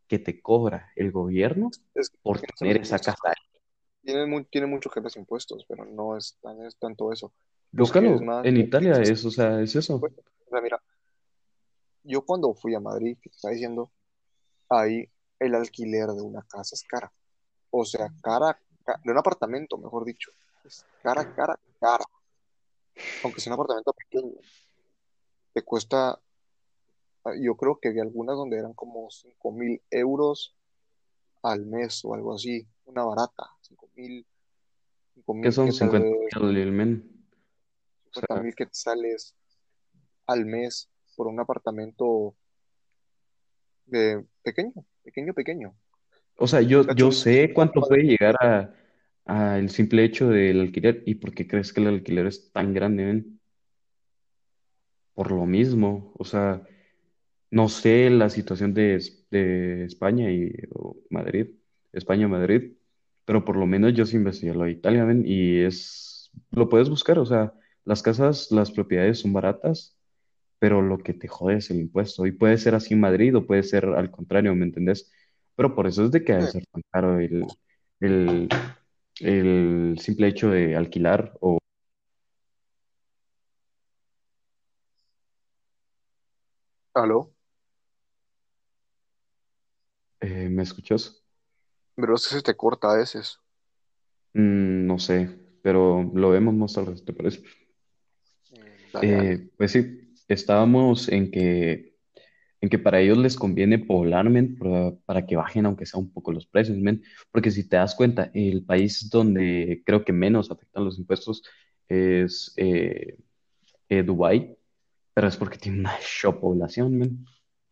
que te cobra el gobierno es por que tener esa impuestos. casa. Tiene, mu- tiene mucho que ver los impuestos, pero no es, tan, es tanto eso. Búscalo, más, en Italia es, es, o sea, es eso. o sea, mira, yo cuando fui a Madrid, que te estaba diciendo, ahí el alquiler de una casa es cara. O sea, cara, ca- de un apartamento, mejor dicho, es cara, cara, cara. Aunque sea un apartamento pequeño, te cuesta, ah, yo creo que vi algunas donde eran como cinco mil euros al mes o algo así, una barata, cinco mil, cinco que mil son que tal 50 vez mil al cincuenta sea, mil quetzales al mes por un apartamento de pequeño, pequeño, pequeño. o sea, yo, yo sé cuánto puede llegar a, a el simple hecho del alquiler. ¿Y por qué crees que el alquiler es tan grande, men? Por lo mismo, o sea. No sé la situación de, de España y o Madrid, España-Madrid, pero por lo menos yo sí investigué lo de Italia, men, y es, lo puedes buscar, o sea, las casas, las propiedades son baratas, pero lo que te jode es el impuesto, y puede ser así en Madrid o puede ser al contrario, ¿me entendés? Pero por eso es de que ha de eh, ser tan caro el, el, el simple hecho de alquilar o... ¿aló? eh, ¿me escuchas? Pero es que se te corta a veces. Mm, no sé, pero lo vemos más tarde, ¿te parece? Mm, Dale, dale. Eh, pues sí, estábamos en que, en que para ellos les conviene poblar, men, para, para que bajen aunque sea un poco los precios, men, porque si te das cuenta, el país donde creo que menos afectan los impuestos es eh, eh, Dubái, pero es porque tiene una show población, men.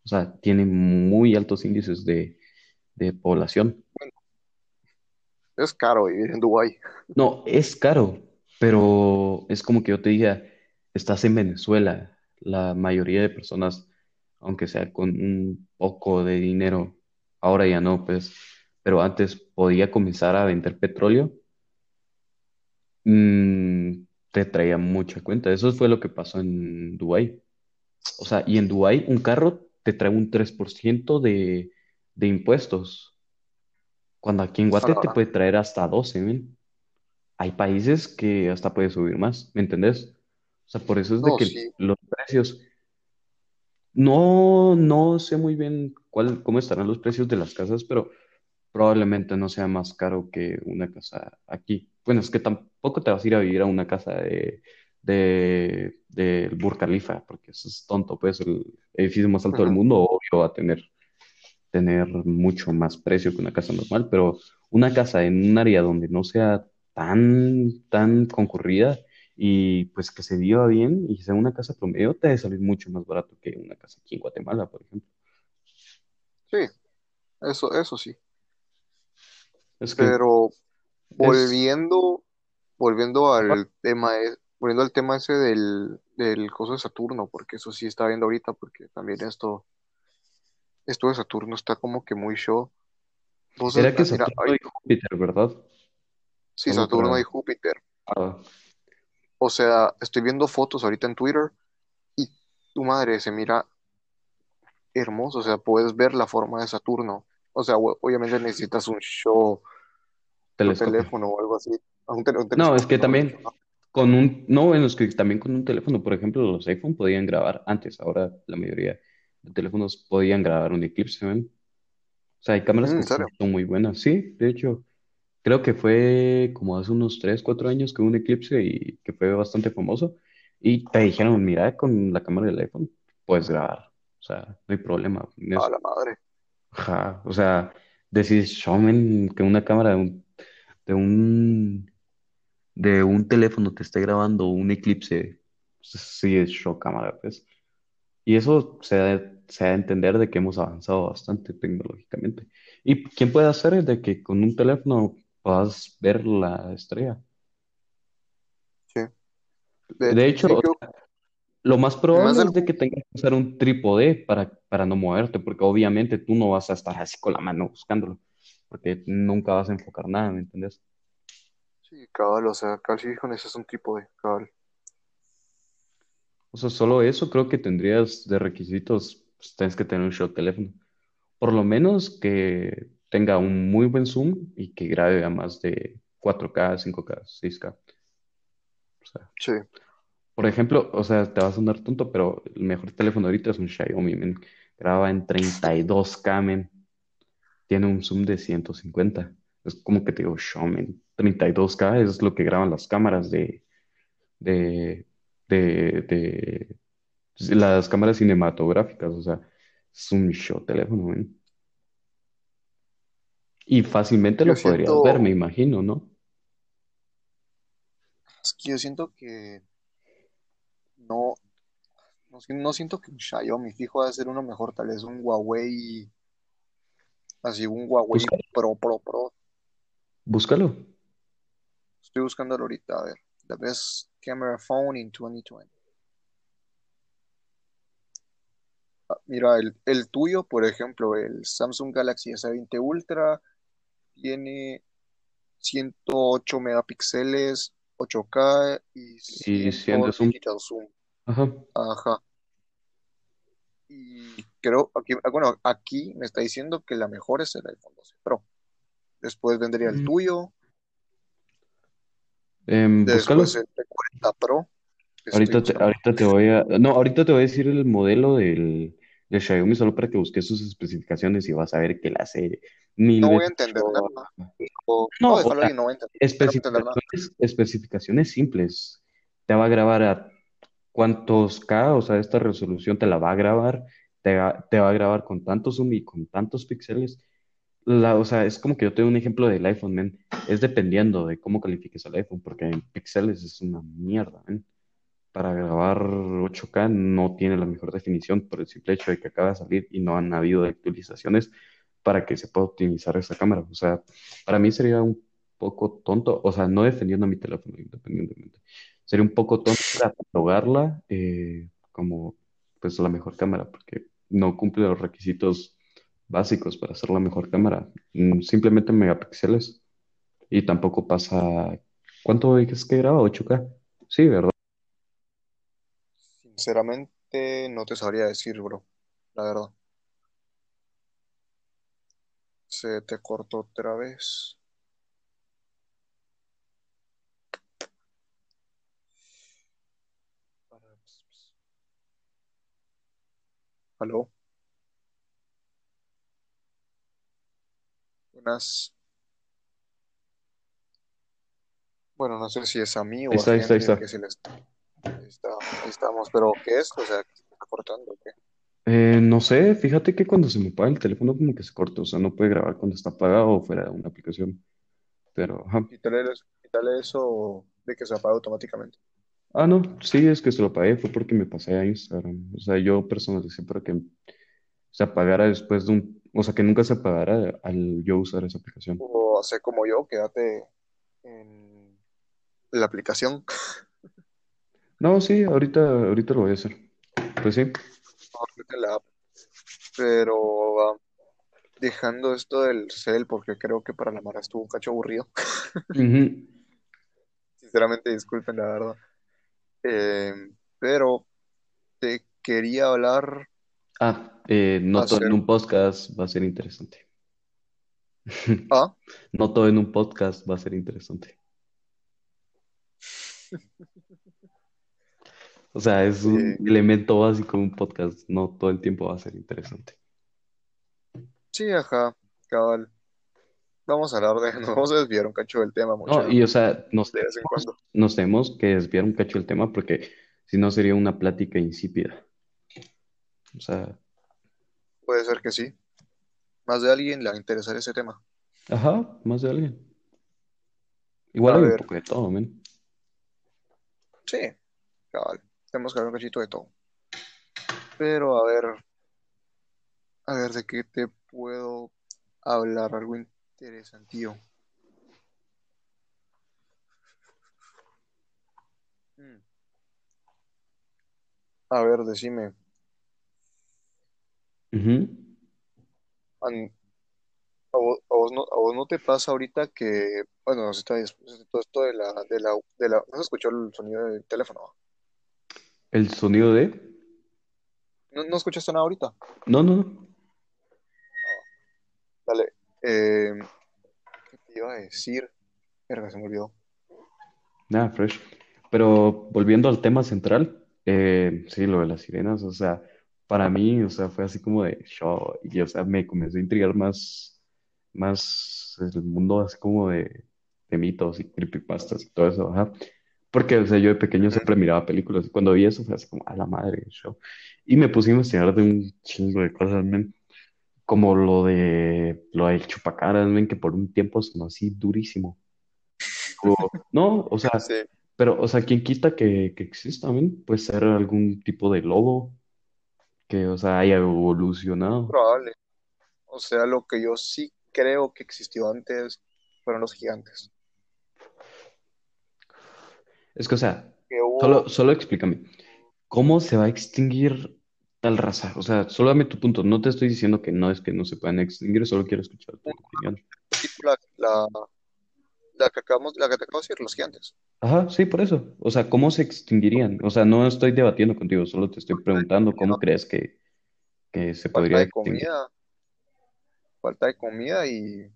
O sea, tiene muy altos índices de, de población. Bueno, es caro vivir en Dubái. No, es caro, pero es como que yo te diga, estás en Venezuela, la mayoría de personas, aunque sea con un poco de dinero, ahora ya no, pues, pero antes podía comenzar a vender petróleo, mm, te traía mucha cuenta. Eso fue lo que pasó en Dubái. O sea, y en Dubái un carro te trae un 3% de, de impuestos, cuando aquí en Guate te puede traer hasta 12, men. Hay países que hasta puede subir más, ¿me entendés? O sea, por eso es de No, que sí. los precios, no, no sé muy bien cuál, cómo estarán los precios de las casas, pero probablemente no sea más caro que una casa aquí. Bueno, es que tampoco te vas a ir a vivir a una casa de, de, del Burj Khalifa, porque eso es tonto, pues el edificio más alto del mundo, obvio, va a tener, tener mucho más precio que una casa normal, pero una casa en un área donde no sea tan, tan concurrida y pues que se viva bien y sea una casa promedio, te debe salir mucho más barato que una casa aquí en Guatemala, por ejemplo. Sí, eso, eso sí. Es que Pero es, volviendo, volviendo al tema, e- volviendo al tema ese del, del coso de Saturno, porque eso sí está viendo ahorita, porque también esto, esto de Saturno está como que muy show. Era que mira, Saturno y Júpiter, ¿verdad? sí, Saturno y. Júpiter. ah, O sea, estoy viendo fotos ahorita en Twitter y tu madre se mira hermoso, o sea, puedes ver la forma de Saturno. O sea, obviamente necesitas un show, telescopio. teléfono o algo así, un, un No, es que también con un, no, bueno, es que también con un teléfono, por ejemplo, los iPhone podían grabar antes, ahora la mayoría de teléfonos podían grabar un eclipse, ¿ven? O sea, hay cámaras Mm, que ¿En son muy buenas. Sí, de hecho, creo que fue como hace unos 3 4 años que hubo un eclipse y que fue bastante famoso. Y te dijeron, mira, con la cámara del iPhone puedes grabar. O sea, no hay problema en A eso. la madre. Ajá, o sea, decís, showman, que una cámara de un, de un de un teléfono te esté grabando un eclipse, pues, sí es show cámara, pues. Y eso se da, se da a entender de que hemos avanzado bastante tecnológicamente. ¿Y quién puede hacer de que con un teléfono puedas ver la estrella? Sí. De De hecho, lo más más probable del es de que tengas que usar un trípode para, para no moverte, porque obviamente tú no vas a estar así con la mano buscándolo, porque nunca vas a enfocar nada, ¿me entiendes? Sí, cabal, o sea, cabal sí ese es un trípode, cabal. O sea, solo eso creo que tendrías de requisitos, pues, tienes que tener un show teléfono. Por lo menos que tenga un muy buen zoom y que grabe a más de 4K, 5K, 6K. O sea, Sí, por ejemplo, o sea, te va a sonar tonto, pero el mejor teléfono ahorita es un Xiaomi, men. Graba en 32K, men. Tiene un zoom de 150. Es como que te digo, Xiaomi, 32K es lo que graban las cámaras de, de, de, de las cámaras cinematográficas. O sea, es un show teléfono, men. Y fácilmente yo lo podrías ver, me imagino, ¿no? es que yo siento que no, no, si- no siento que un Xiaomi fijo va a ser uno mejor, tal vez un Huawei, así un Huawei Búscalo, Pro, Pro, Pro. búscalo. Estoy buscando ahorita, a ver, the best camera phone in 2020. Ah, Mira, el, el tuyo, por ejemplo, el Samsung Galaxy S20 Ultra tiene 108 megapíxeles, 8K y Y 100 si andas un... digital zoom. Ajá. Ajá. Y creo, aquí, ah, bueno, aquí me está diciendo que la mejor es el iPhone 12 Pro. Después vendría el Mm. tuyo, búscalo. después el P40 Pro, Ahorita te, ahorita te voy a... No, ahorita te voy a decir el modelo del, del Xiaomi solo para que busques sus especificaciones y vas a ver que la hace mil No voy a entender nada. O, No, no, ahí, no voy a entender, nada. especificaciones, simples. Te va a grabar a cuántos K, o sea, esta resolución te la va a grabar, te va, te va a grabar con tantos zoom y con tantos píxeles. La, o sea, es como que yo tengo un ejemplo del iPhone, man. Es dependiendo de cómo califiques el iPhone, porque en píxeles es una mierda, man. Para grabar 8K no tiene la mejor definición por el simple hecho de que acaba de salir y no han habido actualizaciones para que se pueda optimizar esa cámara. O sea, para mí sería un poco tonto, o sea, no defendiendo mi teléfono independientemente, sería un poco tonto catalogarla eh, como pues la mejor cámara, porque no cumple los requisitos básicos para ser la mejor cámara. Mm, Simplemente megapíxeles y tampoco pasa, ¿cuánto es que graba? 8K. Sí, ¿verdad? Sinceramente, no te sabría decir, bro. La verdad. Se te cortó otra vez. ¿Aló? Buenas. Bueno, no sé si es a mí o a está, está. que se les... Ahí está, ahí estamos. ¿Pero qué es? O sea, ¿que se está cortando o qué? Eh, no sé, fíjate que cuando se me apaga el teléfono como que se corta, o sea, no puede grabar cuando está apagado o fuera de una aplicación. Pero, ajá. Quítale, eso- quítale eso de que se apaga automáticamente. Ah, no, sí, es que se lo apagué, fue porque me pasé a Instagram. O sea, yo personalicé para que se apagara después de un, o sea, que nunca se apagara al yo usar esa aplicación. O hacer como yo, quédate en la aplicación. No, sí, ahorita, ahorita lo voy a hacer. Pues sí. La app. Pero dejando esto del cel, porque creo que para la Mara estuvo un cacho aburrido. Ujú. Sinceramente, disculpen, la verdad. Eh, pero te quería hablar Ah, eh, no todo en hacer... un podcast va a ser interesante. Ah, No todo en un podcast va a ser interesante. O sea, es un eh, elemento básico de un podcast. No todo el tiempo va a ser interesante. sí, ajá, cabal. Vamos a hablar de... Nos vamos a desviar un cacho del tema, No, mucha, y o sea, nos de vez en tenemos, cuando. nos tenemos que desviar un cacho del tema porque si no sería una plática insípida. O sea, Puede ser que sí. Más de alguien le va a interesar ese tema. ajá, más de alguien. Igual A hay un poco de todo, men. sí, cabal. Tenemos que hablar un cachito de todo. Pero a ver, a ver, ¿de qué te puedo hablar? Algo interesantío. Mm. A ver, decime, an- ¿a vos, a vos no, a vos no te pasa ahorita que, bueno, todo esto de la, de la, de la, ¿no se escuchó el sonido del teléfono? El sonido de... ¿No, no escuchaste nada ahorita? No, no, no. Dale. Eh, ¿qué te iba a decir? Verga, se me olvidó. Nada, fresh. Pero volviendo al tema central, eh, sí, lo de las sirenas, o sea, para mí, o sea, fue así como de show, y o sea, me comenzó a intrigar más, más el mundo así como de, de mitos y creepypastas y todo eso, ajá. Porque, o sea, yo de pequeño siempre miraba películas y cuando vi eso fue así como, a la madre, show. Y me puse a investigar de un chingo de cosas, men, como lo de, lo del chupacabras, men, que por un tiempo sonó así durísimo. O- no, o sea, Sí, pero, o sea, ¿quién quita que, que exista también? Puede ser algún tipo de lobo que, o sea, haya evolucionado. probable. O sea, lo que yo sí creo que existió antes fueron los gigantes. Es que, o sea, hubo, solo, solo explícame, ¿cómo se va a extinguir tal raza? O sea, solo dame tu punto. No te estoy diciendo que no es que no se puedan extinguir, solo quiero escuchar tu opinión. la, la, la que acabamos, la que te acabo de decir, los gigantes. Ajá, sí, por eso. O sea, ¿cómo se extinguirían? O sea, no estoy debatiendo contigo, solo te estoy preguntando cómo crees que, que se Falta podría de extinguir. comida, falta de comida y,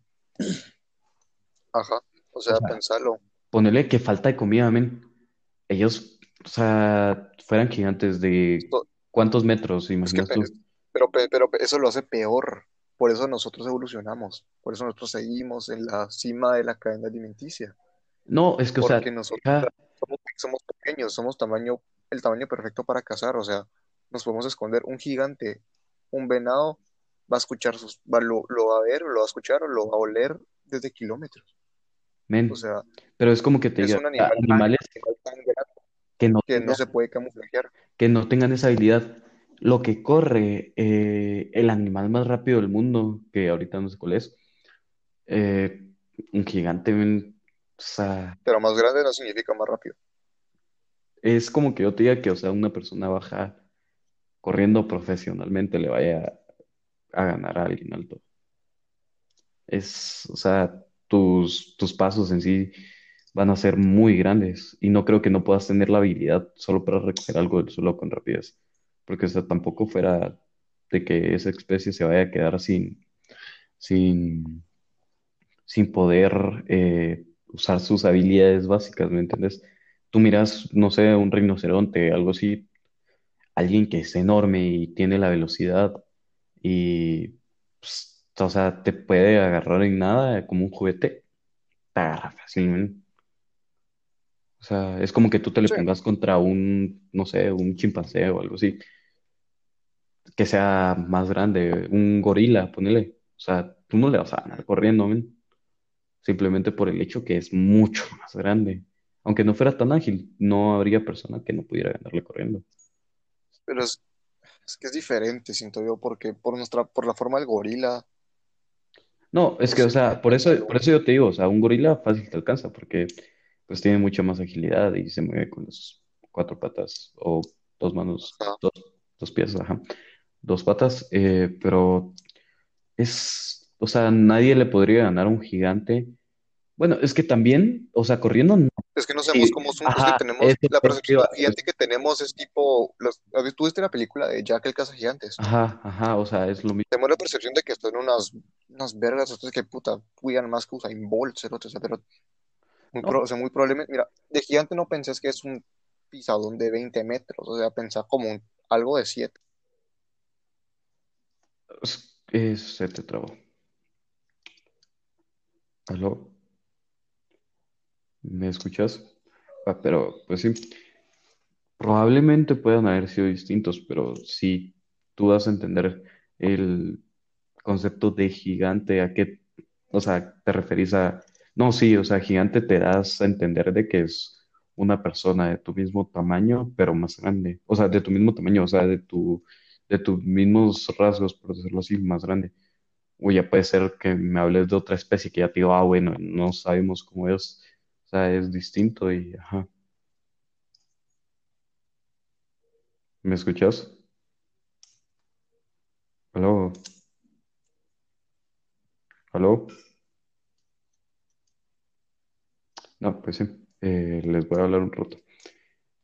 ajá, o sea, sea, pensarlo. ponele que falta de comida, men. Ellos, o sea, fueran gigantes de ¿cuántos metros, es que, imaginas pe- tú? pero, pe- pero eso lo hace peor. Por eso nosotros evolucionamos. Por eso nosotros seguimos en la cima de la cadena alimenticia. No, es que, o sea, Porque nosotros somos, somos pequeños, somos tamaño, el tamaño perfecto para cazar. O sea, nos podemos esconder. Un gigante, un venado, va a escuchar sus, va, lo, lo va a ver, lo va a escuchar o lo va a oler desde kilómetros. Men, O sea, pero es como que te es diga, un animal tan, animales animal tan grande que no que no tengan, se puede camuflajear. que no tengan esa habilidad. Lo que corre eh, el animal más rápido del mundo, que ahorita no sé cuál es, eh, un gigante, men, o sea, Pero más grande no significa más rápido. es como que yo te diga que, o sea, una persona baja corriendo profesionalmente le vaya a ganar a alguien alto. Es, o sea, tus, tus pasos en sí van a ser muy grandes y no creo que no puedas tener la habilidad solo para recoger algo del suelo con rapidez, porque o tampoco fuera de que esa especie se vaya a quedar sin, sin, sin poder eh, usar sus habilidades básicas, ¿me entiendes? Tú miras, no sé, un rinoceronte, algo así, alguien que es enorme y tiene la velocidad y, pues, o sea, te puede agarrar en nada como un juguete, te agarra fácilmente. O sea, es como que tú te le Sí, pongas contra un, no sé, un chimpancé o algo así, que sea más grande, un gorila, ponele. O sea, tú no le vas a ganar corriendo, men, simplemente por el hecho que es mucho más grande. Aunque no fuera tan ágil, no habría persona que no pudiera ganarle corriendo. pero es, es que es diferente, siento yo, porque por nuestra, por la forma del gorila, No, es que, o sea, por eso, por eso yo te digo, o sea, un gorila fácil te alcanza, porque pues tiene mucha más agilidad y se mueve con las cuatro patas o dos manos, Ajá. dos, dos pies, ajá, dos patas, eh, pero es, o sea, nadie le podría ganar a un gigante. Bueno, es que también, o sea, corriendo, no. Es que no sabemos Sí, cómo que ajá, tenemos, la un gigante que tenemos es tipo, los, ¿has- ¿tú viste la película de Jack el Cazagigantes? ajá, ajá, o sea, es lo mismo. Tenemos la percepción de que están unas, unas vergas, otras que puta, cuidan más que Usain Bolt, cerote, o sea, pero muy, No, pro- o sea, muy probablemente, mira, de gigante no pensés que es un pisadón de 20 metros, o sea, pensá como un, algo de 7. es- es- se te trabó. ¿Aló? ¿Me escuchas? Ah, pero, pues sí. Probablemente puedan haber sido distintos, pero si tú vas a entender el concepto de gigante, ¿a qué, o sea, te referís a... No, sí, o sea, gigante te das a entender de que es una persona de tu mismo tamaño, pero más grande. O sea, de tu mismo tamaño, o sea, de tu, de tus mismos rasgos, por decirlo así, más grande. O ya puede ser que me hables de otra especie que ya te digo, ah, bueno, no sabemos cómo es. O sea, es distinto y, ajá. ¿Me escuchas? ¿Aló? ¿Aló? No, pues sí, eh, les voy a hablar un rato.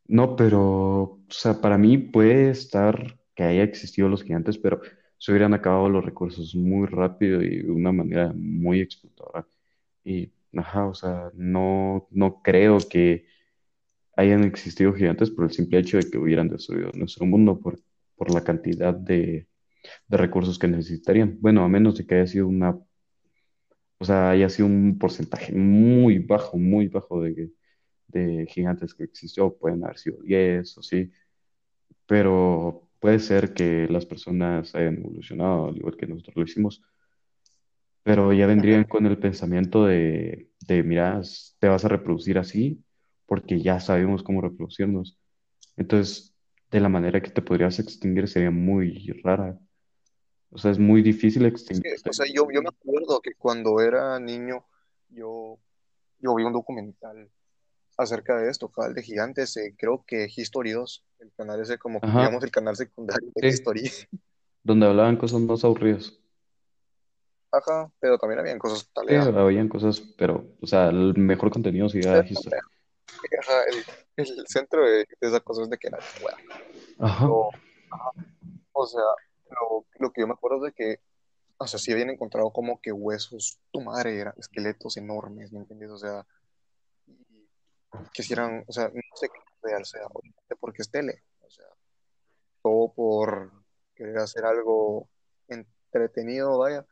No, pero, o sea, para mí puede estar que haya existido los gigantes, pero se hubieran acabado los recursos muy rápido y de una manera muy explotadora. Y, ajá, o sea, no, no creo que hayan existido gigantes por el simple hecho de que hubieran destruido nuestro mundo por, por la cantidad de, de recursos que necesitarían. Bueno, a menos de que haya sido una O sea, haya sido un porcentaje muy bajo, muy bajo de, de gigantes que existió. Pueden haber sido 10 o sí, pero puede ser que las personas hayan evolucionado al igual que nosotros lo hicimos, pero ya vendrían con el pensamiento de, de mira, te vas a reproducir así porque ya sabemos cómo reproducirnos. Entonces, de la manera que te podrías extinguir sería muy rara. O sea, es muy difícil Es que, extinguirse. o sea, yo, yo me acuerdo que cuando era niño, yo, yo vi un documental acerca de esto, cabal de gigantes, eh, creo que History 2, el canal ese como, Ajá, digamos, el canal secundario de sí, History. donde hablaban cosas más aburridas. Ajá, pero también habían cosas Sí, talea. habían cosas, pero, o sea, el mejor contenido sí era History. Ajá, el, el centro de, de esa cosa es de que era. Ajá. O sea, lo, lo que yo me acuerdo es de que, o sea, sí habían encontrado como que huesos, tu madre, eran esqueletos enormes, ¿me entiendes? O sea, y que si eran, o sea, no sé qué real sea, obviamente porque es tele, o sea, todo por querer hacer algo entretenido, vaya,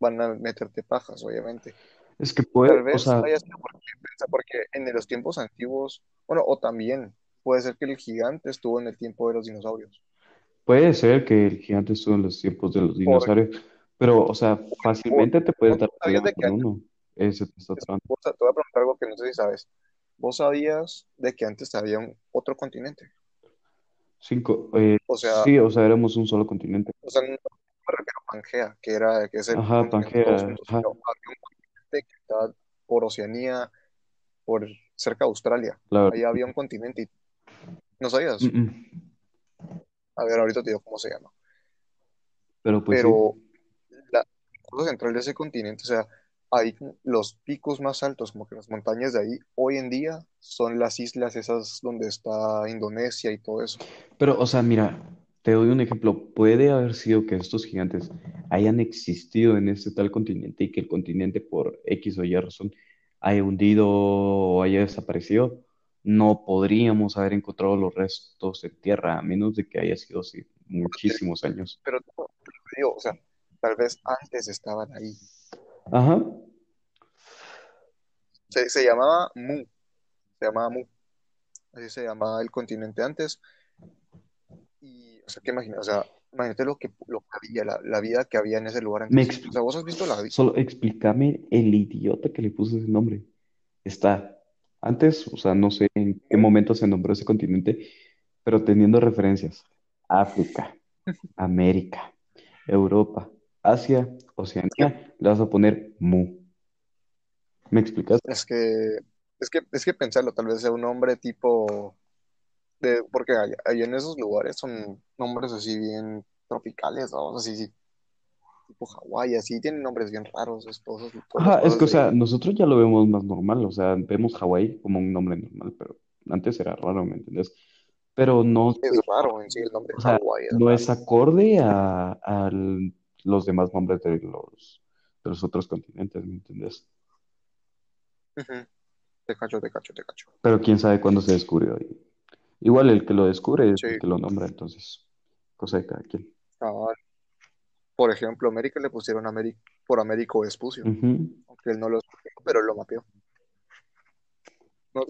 van a meterte pajas, obviamente. Es que puede, Tal o vez sea, haya sido porque, porque en los tiempos antiguos, bueno, o también puede ser que el gigante estuvo en el tiempo de los dinosaurios. puede ser que el gigante estuvo en los tiempos de los Porque, dinosaurios, pero, o sea, fácilmente te puedes dar de que uno. Ese te está trabando. vos- te voy a preguntar algo que no sé si sabes. ¿Vos sabías de que antes había un otro continente? Cinco, eh, O sea, sí, o sea, éramos un solo continente. o sea, no me refiero a Pangea, que era que es el Ajá, Pangea, un continente que estaba por Oceanía, por cerca de Australia. claro. Ahí había un continente y no Mm, sabías. mm. A ver, ahorita te digo cómo se llama. Pero pues sí, Pero la cosa central de ese continente, o sea, ahí los picos más altos, como que las montañas de ahí, hoy en día son las islas esas donde está Indonesia y todo eso. Pero, o sea, mira, te doy un ejemplo. Puede haber sido que estos gigantes hayan existido en este tal continente y que el continente por X o Y razón haya hundido o haya desaparecido. No podríamos haber encontrado los restos de tierra, a menos de que haya sido así muchísimos años. Pero no, pero digo, o sea, tal vez antes estaban ahí. Ajá. Se, se llamaba Mu, se llamaba Mu, así se llamaba el continente antes. O sea, ¿qué imaginas? O sea, imagínate lo que, lo que había, la, la vida que había en ese lugar Me antes. O sea, vos has visto la vida. Solo explícame el idiota que le puso ese nombre. Está antes, o sea, no sé en qué momento se nombró ese continente, pero teniendo referencias. África, América, Europa, Asia, Oceanía, le vas a poner Mu. ¿Me explicas? es que, es que, es que pensarlo, tal vez sea un nombre tipo de, porque allá, allá en esos lugares son nombres así bien tropicales, ¿no? Así, sí, tipo Hawái, así, tienen nombres bien raros, es- todas, esas- todas las Ajá, es que, o sea, ahí. nosotros ya lo vemos más normal, o sea, vemos Hawái como un nombre normal, pero antes era raro, ¿me entiendes? Pero no, Es raro en sí el nombre o sea, Hawái, es no es acorde a, a los demás nombres de los, de los otros continentes, ¿me entiendes? Te cacho, te cacho, te cacho. Pero quién sabe cuándo se descubrió. Y igual el que lo descubre es Sí, el que lo nombra, entonces, cosa de cada quien. Por ejemplo, América le pusieron Ameri- por Américo Vespucio, Ujú. aunque él no lo escogió, pero él lo mapeó. No,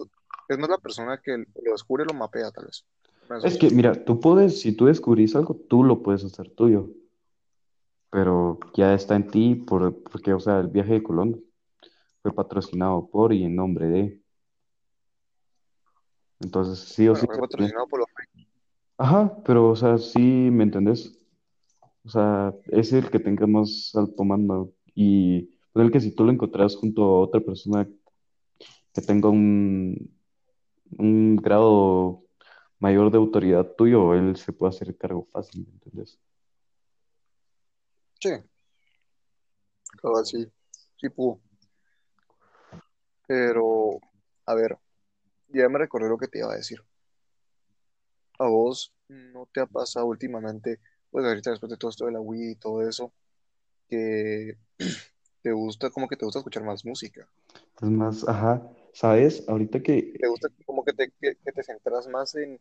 es más la persona que lo descubre, lo mapea, tal vez. Es que, mira, tú puedes, si tú descubrís algo, tú lo puedes hacer tuyo, pero ya está en ti por, porque, o sea, el viaje de Colón fue patrocinado por y en nombre de. Entonces, sí o sí Bueno, fue se tiene. patrocinado por los Ajá, pero, o sea, sí, ¿me entendés? O sea, es el que tenga más alto mando. Y pues el que si tú lo encontrás junto a otra persona que tenga un, un grado mayor de autoridad tuyo, él se puede hacer cargo fácil, ¿me entendés? Sí, cabal, sí, sí pudo. Pero, a ver, ya me recordé lo que te iba a decir. ¿A vos no te ha pasado últimamente, pues ahorita después de todo esto de la Wii y todo eso, que te gusta, como que te gusta escuchar más música? Es más, ajá, ¿sabes? Ahorita ¿Te que gusta como que te, que, que te centras más en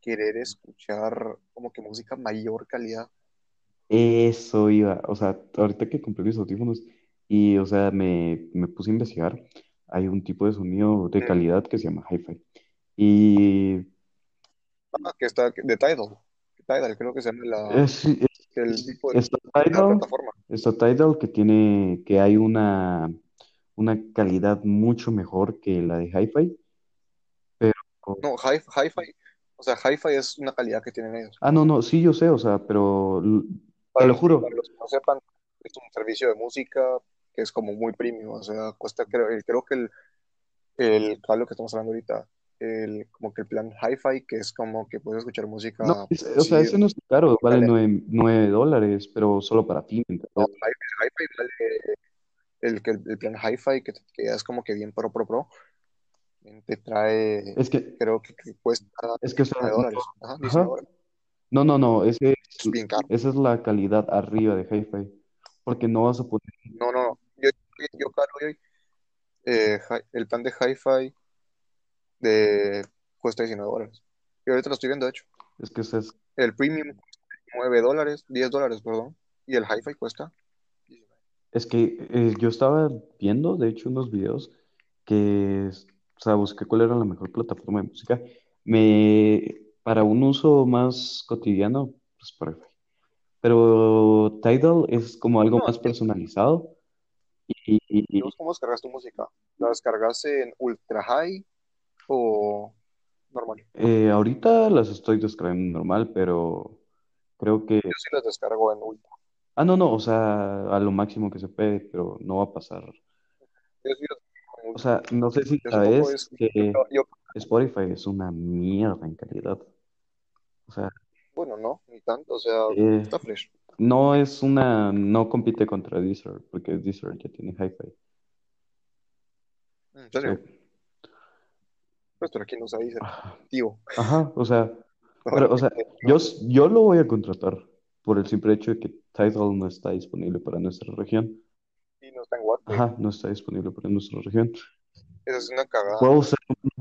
querer escuchar como que música mayor calidad? eso iba, o sea, ahorita que compré mis audífonos y, o sea, me, me puse a investigar, hay un tipo de sonido de calidad que se llama hi-fi. Y Ah, que está de Tidal. Tidal, creo que se llama la, es, es- el es- tipo de está la Tidal, plataforma. está Tidal que tiene, que hay una, una calidad mucho mejor que la de hi-fi, pero, No, hi, hi-fi, o sea, hi-fi es una calidad que tienen ellos. ah, no, no, sí, yo sé, o sea, pero te lo juro, para los que no sepan, es un servicio de música que es como muy premium, o sea, cuesta, creo, creo que el, el cable que estamos hablando ahorita, el, como que el plan hi-fi, que es como que puedes escuchar no, música es- o sea, ese no es caro, vale calidad. nueve, nueve dólares, pero solo para ti, ¿me No, entiendes? hi-fi, vale el, que el, plan hi-fi, que, que es como que bien pro, pro, pro, te trae, Es que, creo que, que cuesta es que, o 19 sea, no, dólares, ajá, 19 ajá, dólares, no, no, no, ese es, es bien caro. esa es la calidad arriba de hi-fi, porque no vas a poder, No, no, no, yo, caro hoy, eh, el plan de hi-fi de, cuesta 19 dólares. Y ahorita lo estoy viendo, de hecho. es que ese es El premium cuesta 9 dólares, 10 dólares, perdón. Y el hi-fi cuesta 19. Es que eh, yo estaba viendo, de hecho, unos videos que, o sea, busqué cuál era la mejor plataforma de música. Me, para un uso más cotidiano, pues Spotify. Pero Tidal es como algo No, más ¿y personalizado y, y cómo descargas tu música? ¿La descargas en ultra high o normal? eh, ahorita las estoy descargando normal, pero creo que, Yo sí las descargo en ultra. ah, no, no, o sea, a lo máximo que se puede, pero no va a pasar. Yo sí O sea, no sé si sabes es, yo, que yo- Spotify es una mierda en calidad. O sea, bueno, no, ni tanto, o sea, eh, está fresh. No es una, no compite contra Deezer, porque Deezer ya tiene hi-fi. ¿En Sí. serio? Pues pero aquí no dice, Ajá, tío. Ajá, o sea, pero, o sea, yo, yo lo voy a contratar por el simple hecho de que Tidal no está disponible para nuestra región. sí, no está en Wattpay. Ajá, no está disponible para nuestra región. Es una cagada. Puedo usar,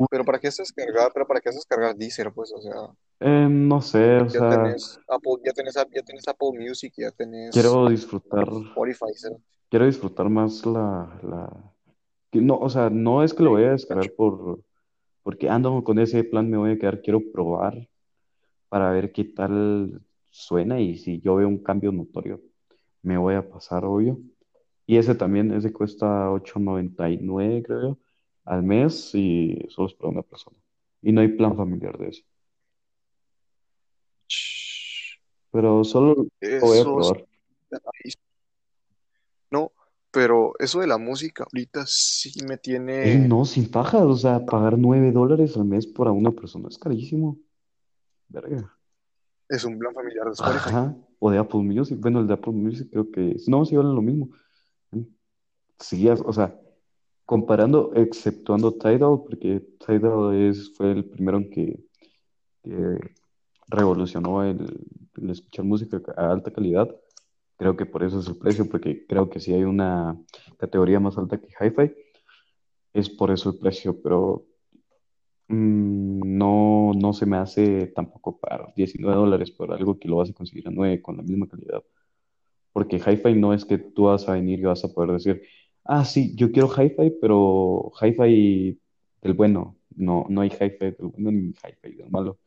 Pero ¿para qué haces cargar? Pero ¿para qué haces cargar Deezer? Pues, o sea, eh, no sé, o ya sea, tenés Apple, ya tenés, ya tenés Apple Music, ya tenés quiero disfrutar, Spotify, ¿sí? quiero disfrutar más la, la, no, o sea, no es que lo voy a descargar por, porque ando con ese plan, me voy a quedar, quiero probar para ver qué tal suena y si yo veo un cambio notorio, me voy a pasar, obvio. Y ese también, ese cuesta 8.99, creo yo, al mes y solo es para una persona. Y no hay plan familiar de eso. Pero solo lo voy a Eso probar. No, pero eso de la música ahorita sí me tiene. no, sin pajas, o sea, pagar 9 dólares al mes por a una persona es carísimo. Verga. Es un plan familiar de Spotify. Ajá. O de Apple Music. Bueno, el de Apple Music creo que no, sí valen lo mismo. Sí, o sea, comparando, exceptuando Tidal, porque Tidal es, fue el primero que, que revolucionó el, escuchar música a alta calidad. Creo que por eso es el precio, porque creo que si hay una categoría más alta que Hi-Fi, es por eso el precio, pero mm, no, no se me hace tampoco pagar 19 dólares por algo que lo vas a conseguir a 9 con la misma calidad. Porque Hi-Fi no es que tú vas a venir y vas a poder decir, ah, sí, yo quiero Hi-Fi, pero Hi-Fi del bueno. No, no hay Hi-Fi del bueno ni Hi-Fi del malo.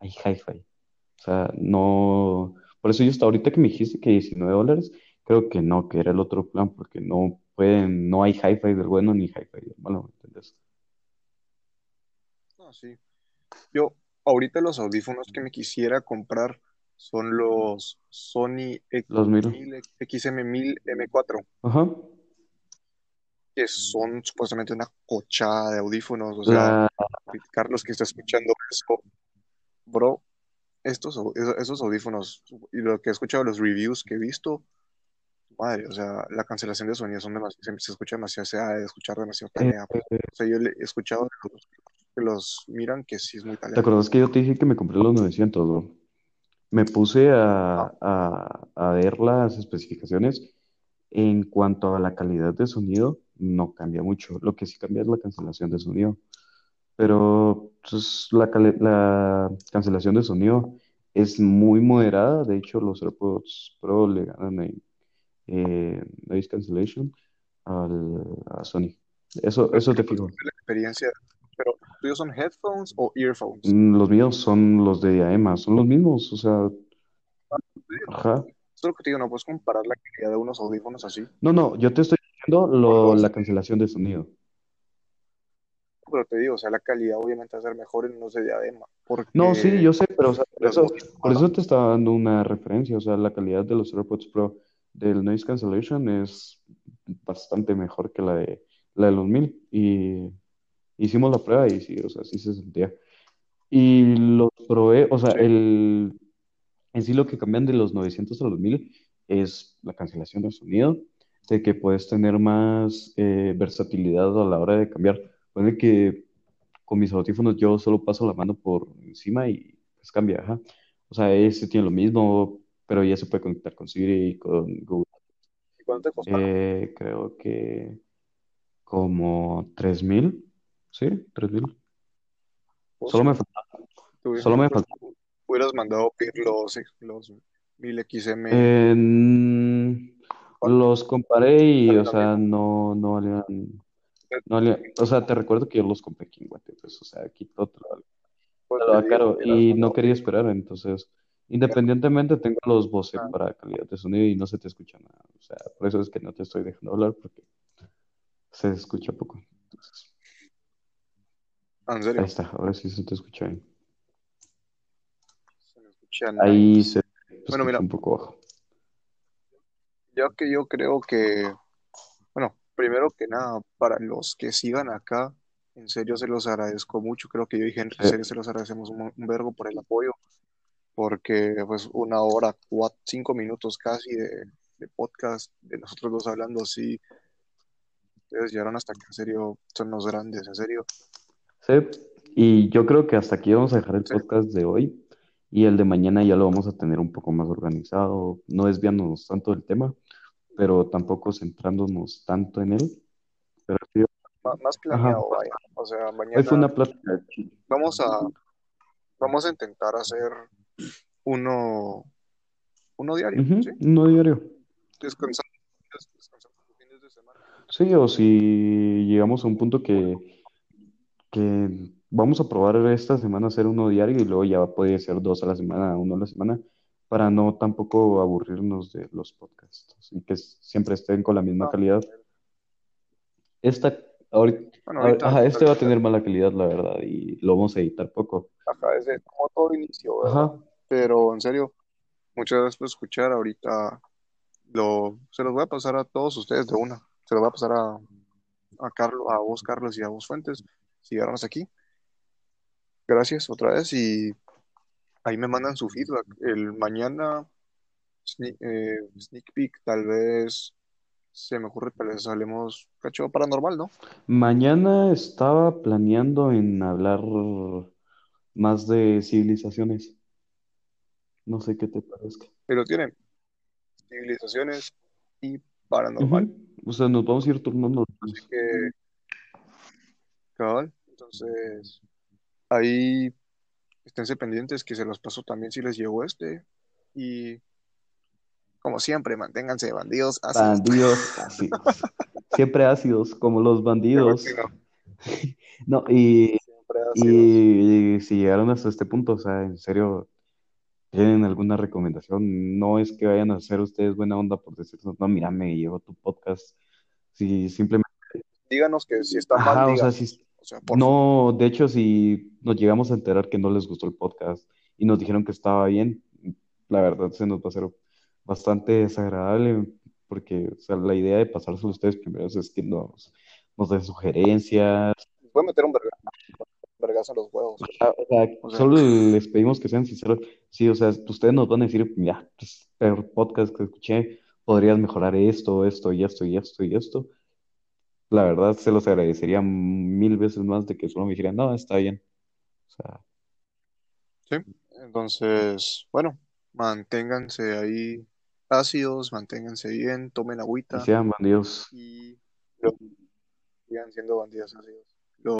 Hay Hi-Fi. O sea, no. Por eso yo hasta ahorita que me dijiste que 19 dólares, creo que no, que era el otro plan, porque no pueden, no hay Hi-Fi del bueno ni Hi-Fi del malo, ¿me entiendes? Ah, sí. Yo, ahorita los audífonos que me quisiera comprar son los Sony Los miro. XM1000 M4, Ajá. Que son supuestamente una cochada de audífonos. O sea, Carlos que está escuchando eso, bro, estos, esos audífonos y lo que he escuchado, los reviews que he visto, madre, o sea, la cancelación de sonido son demasiado, se, escucha demasiado, se ha de escuchar demasiado eh, talea. pues. O sea, yo le he escuchado de los que los miran que sí es muy ¿te talea. acuerdas que yo te dije que me compré los 900, bro? Me puse a, Ah, a, a ver las especificaciones. En cuanto a la calidad de sonido, no cambia mucho. Lo que sí cambia es la cancelación de sonido. Pero pues, la, cancelación de sonido es muy moderada. De hecho, los AirPods Pro le ganan en eh, noise cancellation al, a Sony. Eso, eso te ¿qué fue fijo. la experiencia? Pero, ¿tuyos son headphones o earphones? Mm, Los míos son los de diadema, son los mismos. O sea, ajá. Eso es lo que te digo, no puedes comparar la calidad de unos audífonos así No, no, yo te estoy diciendo lo, la cancelación de sonido. pero te digo, o sea, la calidad obviamente va a ser mejor en unos de diadema, No, sí, yo sé, pero o sea, por eso, por eso te estaba dando una referencia. O sea, la calidad de los AirPods Pro del noise cancellation es bastante mejor que la de, la de los 1000. Y hicimos la prueba y sí, o sea, sí se sentía. Y los probé, o sea, sí, el, en sí lo que cambian de los 900 a los 1000 es la cancelación del sonido, de que puedes tener más eh, versatilidad a la hora de cambiar. Puede que con mis audífonos yo solo paso la mano por encima y pues cambia, ajá. O sea, ese tiene lo mismo, pero ya se puede conectar con Siri y con Google. ¿y cuánto te costaron? Eh, creo que como 3000, ¿sí? 3000. Pues Solo me falta, te hubi- solo me falta. Hubieras mandado pedir los, los 1000XM, Eh, los comparé y, o sea, no, no valían, no valían- o sea, te recuerdo que yo los compré aquí en Guate, pues, o sea, aquí todo Pues digo, caro y no quería esperar, entonces, independientemente tengo los Bose Ah, para calidad de sonido y no se te escucha nada, o sea, por eso es que no te estoy dejando hablar porque se escucha poco. Entonces, ¿en ahí está, ahora sí se te escucha bien. Ahí se Bueno, escucha mira, un poco bajo. ya que yo creo que, bueno, primero que nada, para los que sigan acá, en serio se los agradezco mucho. Creo que yo y Henry, en serio se los agradecemos un, un vergo por el apoyo, porque pues una hora, cuatro, cinco minutos casi de, de podcast, de nosotros dos hablando así, ustedes llegaron hasta acá, en serio, son los grandes, en serio. Sí, y yo creo que hasta aquí vamos a dejar el Sí. podcast de hoy y el de mañana ya lo vamos a tener un poco más organizado, no desviándonos tanto del tema, pero tampoco centrándonos tanto en él. Pero sí, Má- Más ajá, planeado, vaya. O sea, hoy fue mañana una plática vamos a, vamos a intentar hacer uno, uno diario, ¿sí? no diario. Descansando, des- descansando los fines de semana. Sí, o si llegamos a un punto que, que vamos a probar esta semana hacer uno diario y luego ya puede ser dos a la semana, uno a la semana, para no tampoco aburrirnos de los podcasts y que siempre estén con la misma No, calidad. Esta, ahorita, bueno, a- ahorita, ajá, este va a tener mala calidad, la verdad, y lo vamos a editar poco. ajá, es como todo inicio, ¿verdad? Ajá, Pero en serio, muchas gracias por escuchar. Ahorita lo, se los voy a pasar a todos ustedes de una. Se los voy a pasar a, a Carlos, a vos, Carlos, y a vos, Fuentes, si llegaron hasta aquí. Gracias otra vez y ahí me mandan su feedback. El mañana, sneak, eh, sneak peek, tal vez se me ocurre, tal vez hablemos cacho paranormal, ¿no? mañana estaba planeando en hablar más de civilizaciones. No sé qué te parezca. Pero tienen civilizaciones y paranormal. O sea, nos vamos a ir turnando. Así que, cabal, entonces ahí esténse pendientes que se los paso también si les llegó este. Y como siempre, manténganse bandidos ácidos. Bandidos ácidos. Siempre ácidos, como los bandidos. No, y, y si llegaron hasta este punto, o sea, en serio, ¿tienen alguna recomendación? No es que vayan a hacer ustedes buena onda por decirnos, no, mira, me llegó tu podcast. Si simplemente, Díganos que si está mal, ajá, o sea, díganos. si, O sea, por no, de hecho, si nos llegamos a enterar que no les gustó el podcast y nos dijeron que estaba bien, la verdad se nos va a hacer bastante desagradable porque, o sea, la idea de pasárselo a ustedes primero es que nos, nos den sugerencias. les voy a meter un vergazo los huevos. O sea, O sea, solo les pedimos que sean sinceros. Sí, o sea, ustedes nos van a decir, mira, pues, peor podcast que escuché, podrías mejorar esto, esto y esto y esto y esto. La verdad, se los agradecería mil veces más de que solo me dijeran, no, está bien. O sea, sí. Entonces, bueno, manténganse ahí ácidos, manténganse bien, tomen y agüita sean bandidos. y sigan siendo bandidos ácidos.